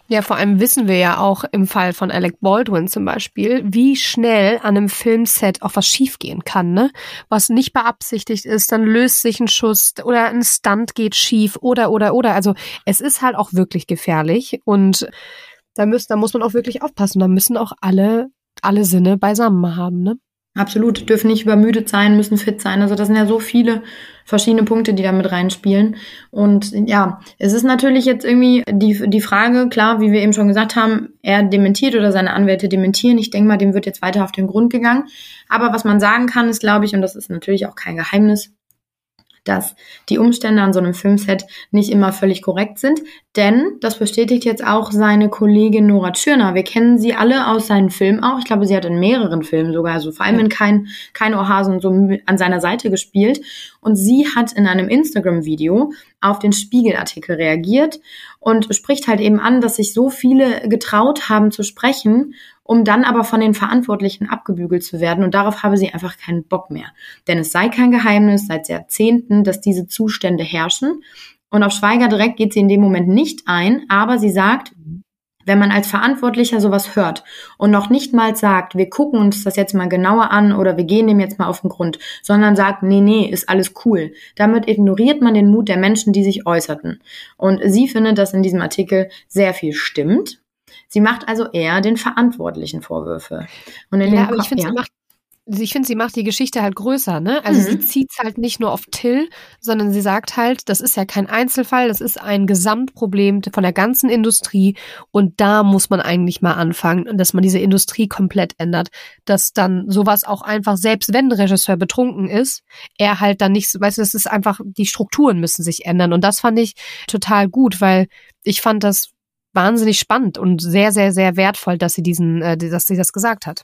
Ja, vor allem wissen wir ja auch im Fall von Alec Baldwin zum Beispiel, wie schnell an einem Filmset auch was schiefgehen kann, ne? Was nicht beabsichtigt ist, dann löst sich ein Schuss oder ein Stunt geht schief oder, oder, oder. Also es ist halt auch wirklich gefährlich und da, müssen, da muss man auch wirklich aufpassen. Da müssen auch alle, alle Sinne beisammen haben, ne? Absolut, dürfen nicht übermüdet sein, müssen fit sein. Also das sind ja so viele verschiedene Punkte, die da mit reinspielen. Und ja, es ist natürlich jetzt irgendwie die, die Frage, klar, wie wir eben schon gesagt haben, er dementiert oder seine Anwälte dementieren. Ich denke mal, dem wird jetzt weiter auf den Grund gegangen. Aber was man sagen kann, ist, glaube ich, und das ist natürlich auch kein Geheimnis, dass die Umstände an so einem Filmset nicht immer völlig korrekt sind. Denn, das bestätigt jetzt auch seine Kollegin Nora Tschirner. Wir kennen sie alle aus seinen Filmen auch. Ich glaube, sie hat in mehreren Filmen sogar, also vor allem in Kein, Kein Ohrhasen so an seiner Seite gespielt. Und sie hat in einem Instagram-Video auf den Spiegelartikel reagiert und spricht halt eben an, dass sich so viele getraut haben zu sprechen um dann aber von den Verantwortlichen abgebügelt zu werden. Und darauf habe sie einfach keinen Bock mehr. Denn es sei kein Geheimnis seit Jahrzehnten, dass diese Zustände herrschen. Und auf Schweiger direkt geht sie in dem Moment nicht ein, aber sie sagt, wenn man als Verantwortlicher sowas hört und noch nicht mal sagt, wir gucken uns das jetzt mal genauer an oder wir gehen dem jetzt mal auf den Grund, sondern sagt, nee, nee, ist alles cool. Damit ignoriert man den Mut der Menschen, die sich äußerten. Und sie findet, dass in diesem Artikel sehr viel stimmt. Sie macht also eher den Verantwortlichen Vorwürfe. Und in ja, aber ich finde, ja. sie macht ich finde, sie macht die Geschichte halt größer, ne? Also mhm. sie zieht halt nicht nur auf Till, sondern sie sagt halt, das ist ja kein Einzelfall, das ist ein Gesamtproblem von der ganzen Industrie und da muss man eigentlich mal anfangen, dass man diese Industrie komplett ändert, dass dann sowas auch einfach, selbst wenn ein Regisseur betrunken ist, er halt dann nicht, weißt du, das ist einfach, die Strukturen müssen sich ändern und das fand ich total gut, weil ich fand das wahnsinnig spannend und sehr, sehr, sehr wertvoll, dass sie diesen, äh, dass sie das gesagt hat.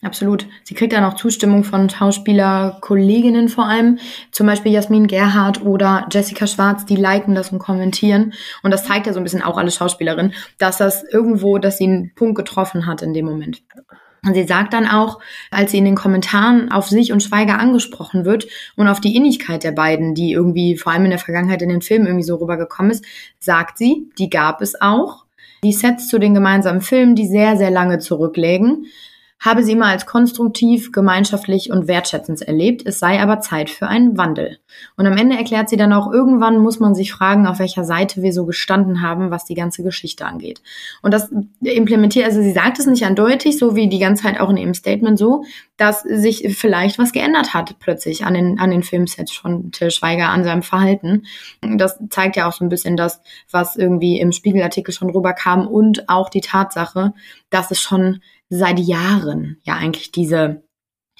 Absolut. Sie kriegt dann auch Zustimmung von Schauspielerkolleginnen vor allem, zum Beispiel Jasmin Gerhardt oder Jessica Schwarz, die liken das und kommentieren. Und das zeigt ja so ein bisschen auch alle Schauspielerinnen, dass das irgendwo, dass sie einen Punkt getroffen hat in dem Moment. Und sie sagt dann auch, als sie in den Kommentaren auf sich und Schweiger angesprochen wird und auf die Innigkeit der beiden, die irgendwie vor allem in der Vergangenheit in den Filmen irgendwie so rübergekommen ist, sagt sie, die gab es auch. Die Sets zu den gemeinsamen Filmen, die sehr, sehr lange zurücklegen habe sie immer als konstruktiv, gemeinschaftlich und wertschätzend erlebt, es sei aber Zeit für einen Wandel. Und am Ende erklärt sie dann auch, irgendwann muss man sich fragen, auf welcher Seite wir so gestanden haben, was die ganze Geschichte angeht. Und das implementiert, also sie sagt es nicht eindeutig, so wie die ganze Zeit auch in ihrem Statement so, dass sich vielleicht was geändert hat plötzlich an den, an den Filmsets von Till Schweiger, an seinem Verhalten. Das zeigt ja auch so ein bisschen das, was irgendwie im Spiegelartikel schon rüberkam und auch die Tatsache, dass es schon seit Jahren ja eigentlich diese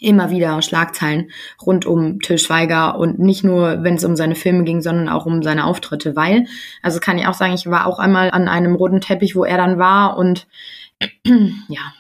immer wieder Schlagzeilen rund um Till Schweiger und nicht nur, wenn es um seine Filme ging, sondern auch um seine Auftritte, weil, also kann ich auch sagen, ich war auch einmal an einem roten Teppich, wo er dann war und ja,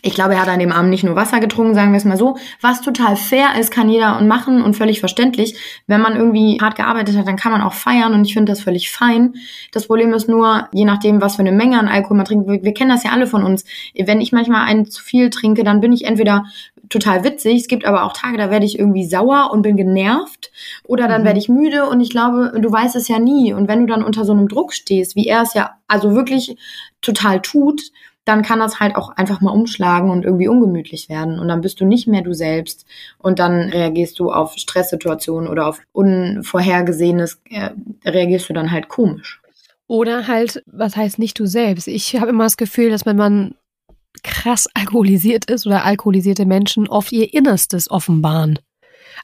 ich glaube, er hat an dem Abend nicht nur Wasser getrunken, sagen wir es mal so. Was total fair ist, kann jeder und machen und völlig verständlich. Wenn man irgendwie hart gearbeitet hat, dann kann man auch feiern und ich finde das völlig fein. Das Problem ist nur, je nachdem, was für eine Menge an Alkohol man trinkt, wir, wir kennen das ja alle von uns. Wenn ich manchmal einen zu viel trinke, dann bin ich entweder total witzig. Es gibt aber auch Tage, da werde ich irgendwie sauer und bin genervt oder dann mhm. werde ich müde und ich glaube, du weißt es ja nie. Und wenn du dann unter so einem Druck stehst, wie er es ja also wirklich total tut, dann kann das halt auch einfach mal umschlagen und irgendwie ungemütlich werden. Und dann bist du nicht mehr du selbst und dann reagierst du auf Stresssituationen oder auf Unvorhergesehenes, äh, reagierst du dann halt komisch. Oder halt, was heißt nicht du selbst? Ich habe immer das Gefühl, dass wenn man krass alkoholisiert ist oder alkoholisierte Menschen oft ihr Innerstes offenbaren.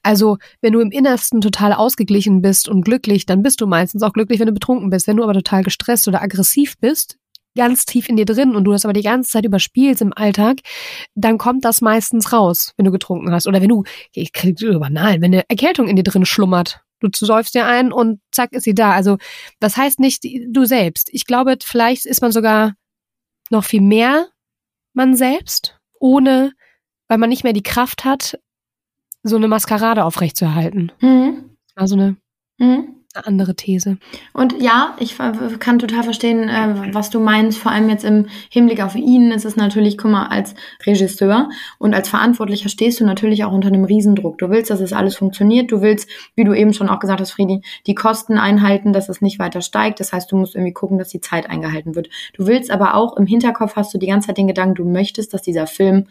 Also, wenn du im Innersten total ausgeglichen bist und glücklich, dann bist du meistens auch glücklich, wenn du betrunken bist. Wenn du aber total gestresst oder aggressiv bist, ganz tief in dir drin und du das aber die ganze Zeit überspielst im Alltag, dann kommt das meistens raus, wenn du getrunken hast. Oder wenn du, ich krieg banal, wenn eine Erkältung in dir drin schlummert. Du säufst dir ein und zack ist sie da. Also das heißt nicht du selbst. Ich glaube, vielleicht ist man sogar noch viel mehr man selbst, ohne, weil man nicht mehr die Kraft hat, so eine Maskerade aufrechtzuerhalten. Mhm. Also eine mhm eine andere These. Und ja, ich kann total verstehen, äh, was du meinst. Vor allem jetzt im Hinblick auf ihn ist es natürlich, guck mal, als Regisseur und als Verantwortlicher stehst du natürlich auch unter einem Riesendruck. Du willst, dass es alles funktioniert. Du willst, wie du eben schon auch gesagt hast, Friedi, die Kosten einhalten, dass es nicht weiter steigt. Das heißt, du musst irgendwie gucken, dass die Zeit eingehalten wird. Du willst aber auch im Hinterkopf hast du die ganze Zeit den Gedanken, du möchtest, dass dieser Film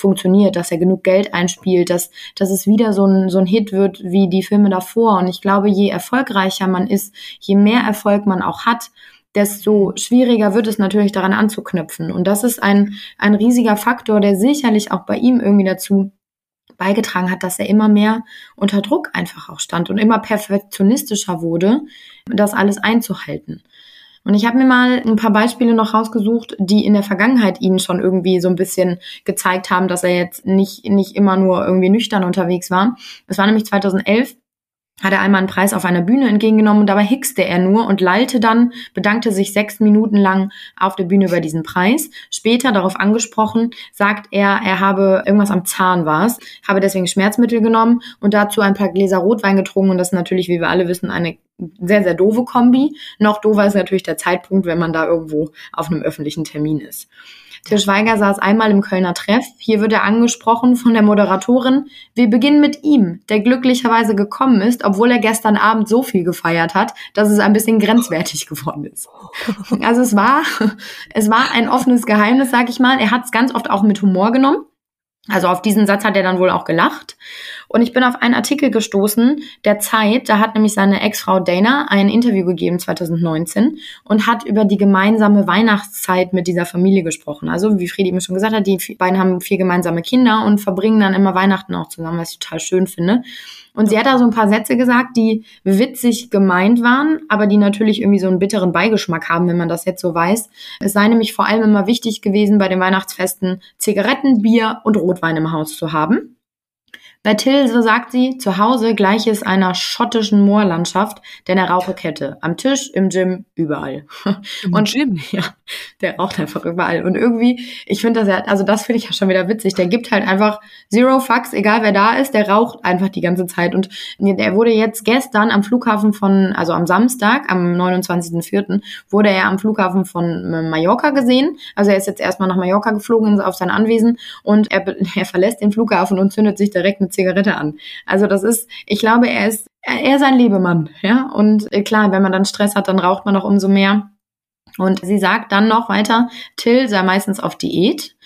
funktioniert, dass er genug Geld einspielt, dass, dass es wieder so ein, so ein Hit wird wie die Filme davor. Und ich glaube, je erfolgreicher man ist, je mehr Erfolg man auch hat, desto schwieriger wird es natürlich daran anzuknüpfen. Und das ist ein, ein riesiger Faktor, der sicherlich auch bei ihm irgendwie dazu beigetragen hat, dass er immer mehr unter Druck einfach auch stand und immer perfektionistischer wurde, das alles einzuhalten. Und ich habe mir mal ein paar Beispiele noch rausgesucht, die in der Vergangenheit ihn schon irgendwie so ein bisschen gezeigt haben, dass er jetzt nicht, nicht immer nur irgendwie nüchtern unterwegs war. Es war nämlich 2011 hat er einmal einen Preis auf einer Bühne entgegengenommen und dabei hickste er nur und lallte dann, bedankte sich sechs Minuten lang auf der Bühne über diesen Preis. Später darauf angesprochen, sagt er, er habe irgendwas am Zahn war es, habe deswegen Schmerzmittel genommen und dazu ein paar Gläser Rotwein getrunken und das ist natürlich, wie wir alle wissen, eine sehr, sehr doofe Kombi. Noch doofer ist natürlich der Zeitpunkt, wenn man da irgendwo auf einem öffentlichen Termin ist. Til Schweiger saß einmal im Kölner Treff. Hier wird er angesprochen von der Moderatorin. Wir beginnen mit ihm, der glücklicherweise gekommen ist, obwohl er gestern Abend so viel gefeiert hat, dass es ein bisschen grenzwertig geworden ist. Also es war, es war ein offenes Geheimnis, sag ich mal. Er hat es ganz oft auch mit Humor genommen. Also auf diesen Satz hat er dann wohl auch gelacht. Und ich bin auf einen Artikel gestoßen der Zeit, da hat nämlich seine Ex-Frau Dana ein Interview gegeben 2019 und hat über die gemeinsame Weihnachtszeit mit dieser Familie gesprochen. Also wie Friedi mir schon gesagt hat, die beiden haben vier gemeinsame Kinder und verbringen dann immer Weihnachten auch zusammen, was ich total schön finde. Und sie hat da so ein paar Sätze gesagt, die witzig gemeint waren, aber die natürlich irgendwie so einen bitteren Beigeschmack haben, wenn man das jetzt so weiß. Es sei nämlich vor allem immer wichtig gewesen, bei den Weihnachtsfesten Zigaretten, Bier und Rotwein im Haus zu haben. Bei Till, so sagt sie, zu Hause gleiches einer schottischen Moorlandschaft, denn er rauche Kette. Am Tisch, im Gym, überall. Im und Gym? Ja, der raucht einfach überall. Und irgendwie, ich finde das ja, also das finde ich ja schon wieder witzig. Der gibt halt einfach zero fucks, egal wer da ist, der raucht einfach die ganze Zeit. Und er wurde jetzt gestern am Flughafen von, also am Samstag, am 29.04., wurde er am Flughafen von Mallorca gesehen. Also er ist jetzt erstmal nach Mallorca geflogen auf sein Anwesen und er, er verlässt den Flughafen und zündet sich direkt mit Zigarette an. Also das ist, ich glaube, er ist, er ist ein Lebemann, ja. Und äh, klar, wenn man dann Stress hat, dann raucht man noch umso mehr. Und sie sagt dann noch weiter, Till sei meistens auf Diät.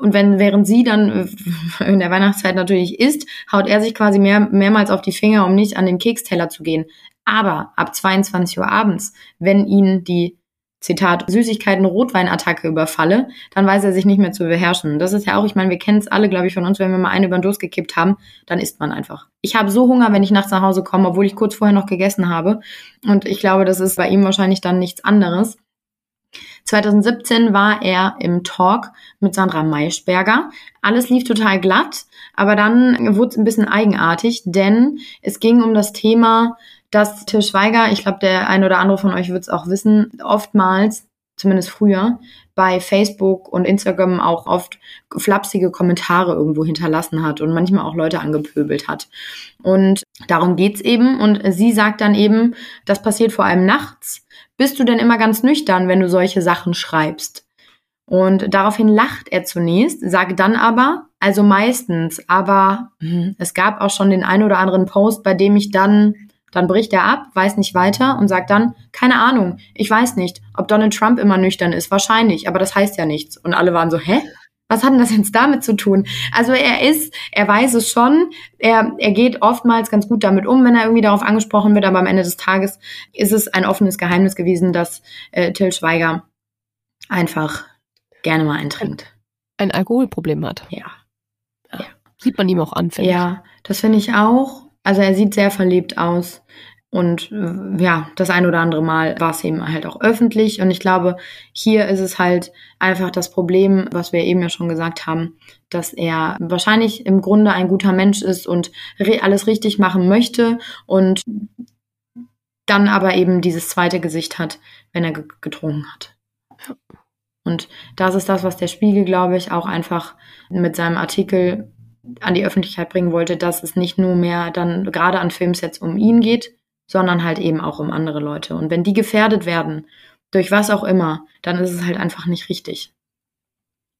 Und wenn, während sie dann in der Weihnachtszeit natürlich isst, haut er sich quasi mehr, mehrmals auf die Finger, um nicht an den Keksteller zu gehen. Aber ab 22 Uhr abends, wenn ihn die Zitat, Süßigkeiten Rotweinattacke überfalle, dann weiß er sich nicht mehr zu beherrschen. Das ist ja auch, ich meine, wir kennen es alle, glaube ich, von uns, wenn wir mal eine über den Durst gekippt haben, dann isst man einfach. Ich habe so Hunger, wenn ich nachts nach Hause komme, obwohl ich kurz vorher noch gegessen habe. Und ich glaube, das ist bei ihm wahrscheinlich dann nichts anderes. 2017 war er im Talk mit Sandra Maischberger. Alles lief total glatt, aber dann wurde es ein bisschen eigenartig, denn es ging um das Thema dass Til Schweiger, ich glaube, der ein oder andere von euch wird es auch wissen, oftmals, zumindest früher, bei Facebook und Instagram auch oft flapsige Kommentare irgendwo hinterlassen hat und manchmal auch Leute angepöbelt hat. Und darum geht's eben. Und sie sagt dann eben, das passiert vor allem nachts. Bist du denn immer ganz nüchtern, wenn du solche Sachen schreibst? Und daraufhin lacht er zunächst, sagt dann aber, also meistens, aber hm, es gab auch schon den ein oder anderen Post, bei dem ich dann dann bricht er ab, weiß nicht weiter und sagt dann, keine Ahnung, ich weiß nicht, ob Donald Trump immer nüchtern ist, wahrscheinlich, aber das heißt ja nichts. Und alle waren so, hä? Was hat denn das jetzt damit zu tun? Also er ist, er weiß es schon, er, er geht oftmals ganz gut damit um, wenn er irgendwie darauf angesprochen wird, aber am Ende des Tages ist es ein offenes Geheimnis gewesen, dass äh, Till Schweiger einfach gerne mal eintrinkt. Ein Alkoholproblem hat. Ja. ja. Sieht man ihm auch an, finde Ja, das finde ich auch. Also er sieht sehr verliebt aus. Und äh, ja, das ein oder andere Mal war es eben halt auch öffentlich. Und ich glaube, hier ist es halt einfach das Problem, was wir eben ja schon gesagt haben, dass er wahrscheinlich im Grunde ein guter Mensch ist und alles richtig machen möchte und dann aber eben dieses zweite Gesicht hat, wenn er getrunken hat. Und das ist das, was der Spiegel, glaube ich, auch einfach mit seinem Artikel an die Öffentlichkeit bringen wollte, dass es nicht nur mehr dann gerade an Filmsets um ihn geht, sondern halt eben auch um andere Leute. Und wenn die gefährdet werden, durch was auch immer, dann ist es halt einfach nicht richtig.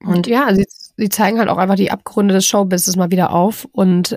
Und ja, sie, sie zeigen halt auch einfach die Abgründe des Showbusiness mal wieder auf und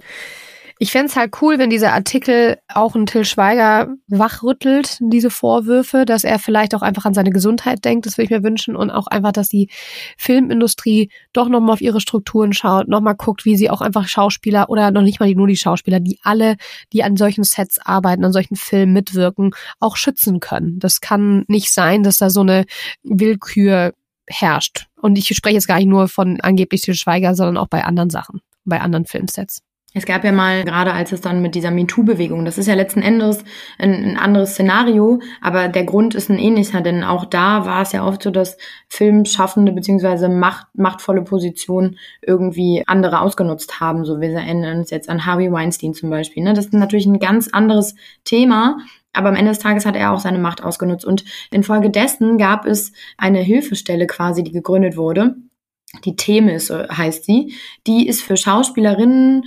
ich fände es halt cool, wenn dieser Artikel auch einen Till Schweiger wachrüttelt, diese Vorwürfe, dass er vielleicht auch einfach an seine Gesundheit denkt, das würde ich mir wünschen und auch einfach, dass die Filmindustrie doch nochmal auf ihre Strukturen schaut, nochmal guckt, wie sie auch einfach Schauspieler oder noch nicht mal nur die Schauspieler, die alle, die an solchen Sets arbeiten, an solchen Filmen mitwirken, auch schützen können. Das kann nicht sein, dass da so eine Willkür herrscht. Und ich spreche jetzt gar nicht nur von angeblich Til Schweiger, sondern auch bei anderen Sachen, bei anderen Filmsets. Es gab ja mal, gerade als es dann mit dieser MeToo-Bewegung, das ist ja letzten Endes ein, ein, anderes Szenario, aber der Grund ist ein ähnlicher, denn auch da war es ja oft so, dass Filmschaffende beziehungsweise Macht, machtvolle Positionen irgendwie andere ausgenutzt haben. So wir erinnern uns jetzt an Harvey Weinstein zum Beispiel. Ne? Das ist natürlich ein ganz anderes Thema, aber am Ende des Tages hat er auch seine Macht ausgenutzt. Und infolgedessen gab es eine Hilfestelle quasi, die gegründet wurde. Die Themis heißt sie. Die ist für Schauspielerinnen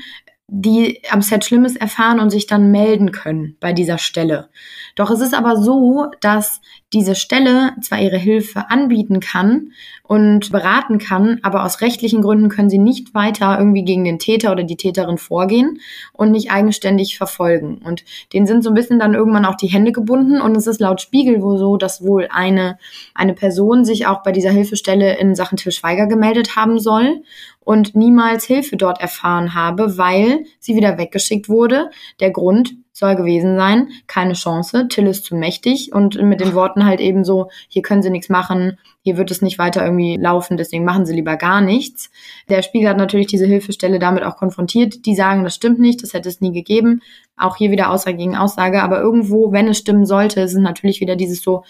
die am Set Schlimmes erfahren und sich dann melden können bei dieser Stelle. Doch es ist aber so, dass diese Stelle zwar ihre Hilfe anbieten kann und beraten kann, aber aus rechtlichen Gründen können sie nicht weiter irgendwie gegen den Täter oder die Täterin vorgehen und nicht eigenständig verfolgen. Und denen sind so ein bisschen dann irgendwann auch die Hände gebunden und es ist laut Spiegel wohl so, dass wohl eine, eine Person sich auch bei dieser Hilfestelle in Sachen Til Schweiger gemeldet haben soll und niemals Hilfe dort erfahren habe, weil sie wieder weggeschickt wurde. Der Grund soll gewesen sein, keine Chance, Till ist zu mächtig und mit den Worten halt eben so, hier können sie nichts machen, hier wird es nicht weiter irgendwie laufen, deswegen machen sie lieber gar nichts. Der Spiegel hat natürlich diese Hilfestelle damit auch konfrontiert. Die sagen, das stimmt nicht, das hätte es nie gegeben. Auch hier wieder Aussage gegen Aussage, aber irgendwo, wenn es stimmen sollte, es natürlich wieder dieses so,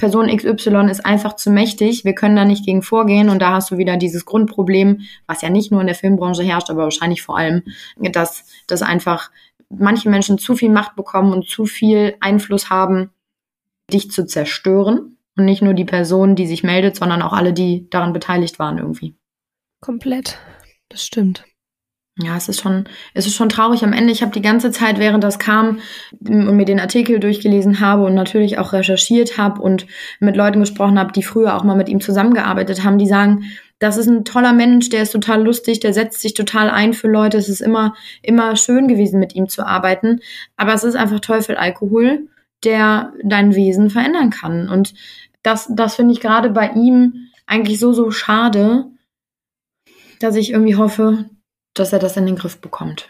Person XY ist einfach zu mächtig, wir können da nicht gegen vorgehen und da hast du wieder dieses Grundproblem, was ja nicht nur in der Filmbranche herrscht, aber wahrscheinlich vor allem, dass, dass einfach manche Menschen zu viel Macht bekommen und zu viel Einfluss haben, dich zu zerstören. Und nicht nur die Person, die sich meldet, sondern auch alle, die daran beteiligt waren irgendwie. Komplett. Das stimmt. Ja, es ist schon, es ist schon traurig. Am Ende, ich habe die ganze Zeit, während das kam und mir den Artikel durchgelesen habe und natürlich auch recherchiert habe und mit Leuten gesprochen habe, die früher auch mal mit ihm zusammengearbeitet haben, die sagen, das ist ein toller Mensch, der ist total lustig, der setzt sich total ein für Leute. Es ist immer, immer schön gewesen, mit ihm zu arbeiten. Aber es ist einfach Teufel Alkohol, der dein Wesen verändern kann. Und das, das finde ich gerade bei ihm eigentlich so, so schade, dass ich irgendwie hoffe, dass er das in den Griff bekommt.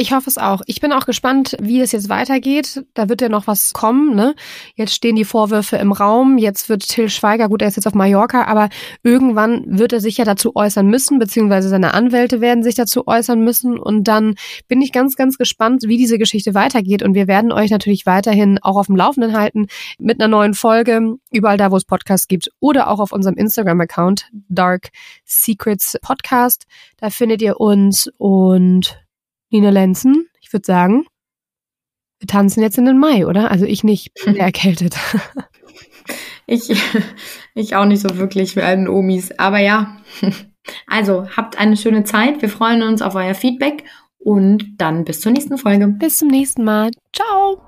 Ich hoffe es auch. Ich bin auch gespannt, wie es jetzt weitergeht. Da wird ja noch was kommen. Ne? Jetzt stehen die Vorwürfe im Raum. Jetzt wird Till Schweiger, gut, er ist jetzt auf Mallorca, aber irgendwann wird er sich ja dazu äußern müssen, beziehungsweise seine Anwälte werden sich dazu äußern müssen. Und dann bin ich ganz, ganz gespannt, wie diese Geschichte weitergeht. Und wir werden euch natürlich weiterhin auch auf dem Laufenden halten mit einer neuen Folge, überall da, wo es Podcasts gibt oder auch auf unserem Instagram-Account Dark Secrets Podcast. Da findet ihr uns und Nina Lenzen, ich würde sagen, wir tanzen jetzt in den Mai, oder? Also ich nicht, bin erkältet. Ich, ich auch nicht so wirklich für allen Omis. Aber ja, also habt eine schöne Zeit. Wir freuen uns auf euer Feedback und dann bis zur nächsten Folge. Bis zum nächsten Mal. Ciao.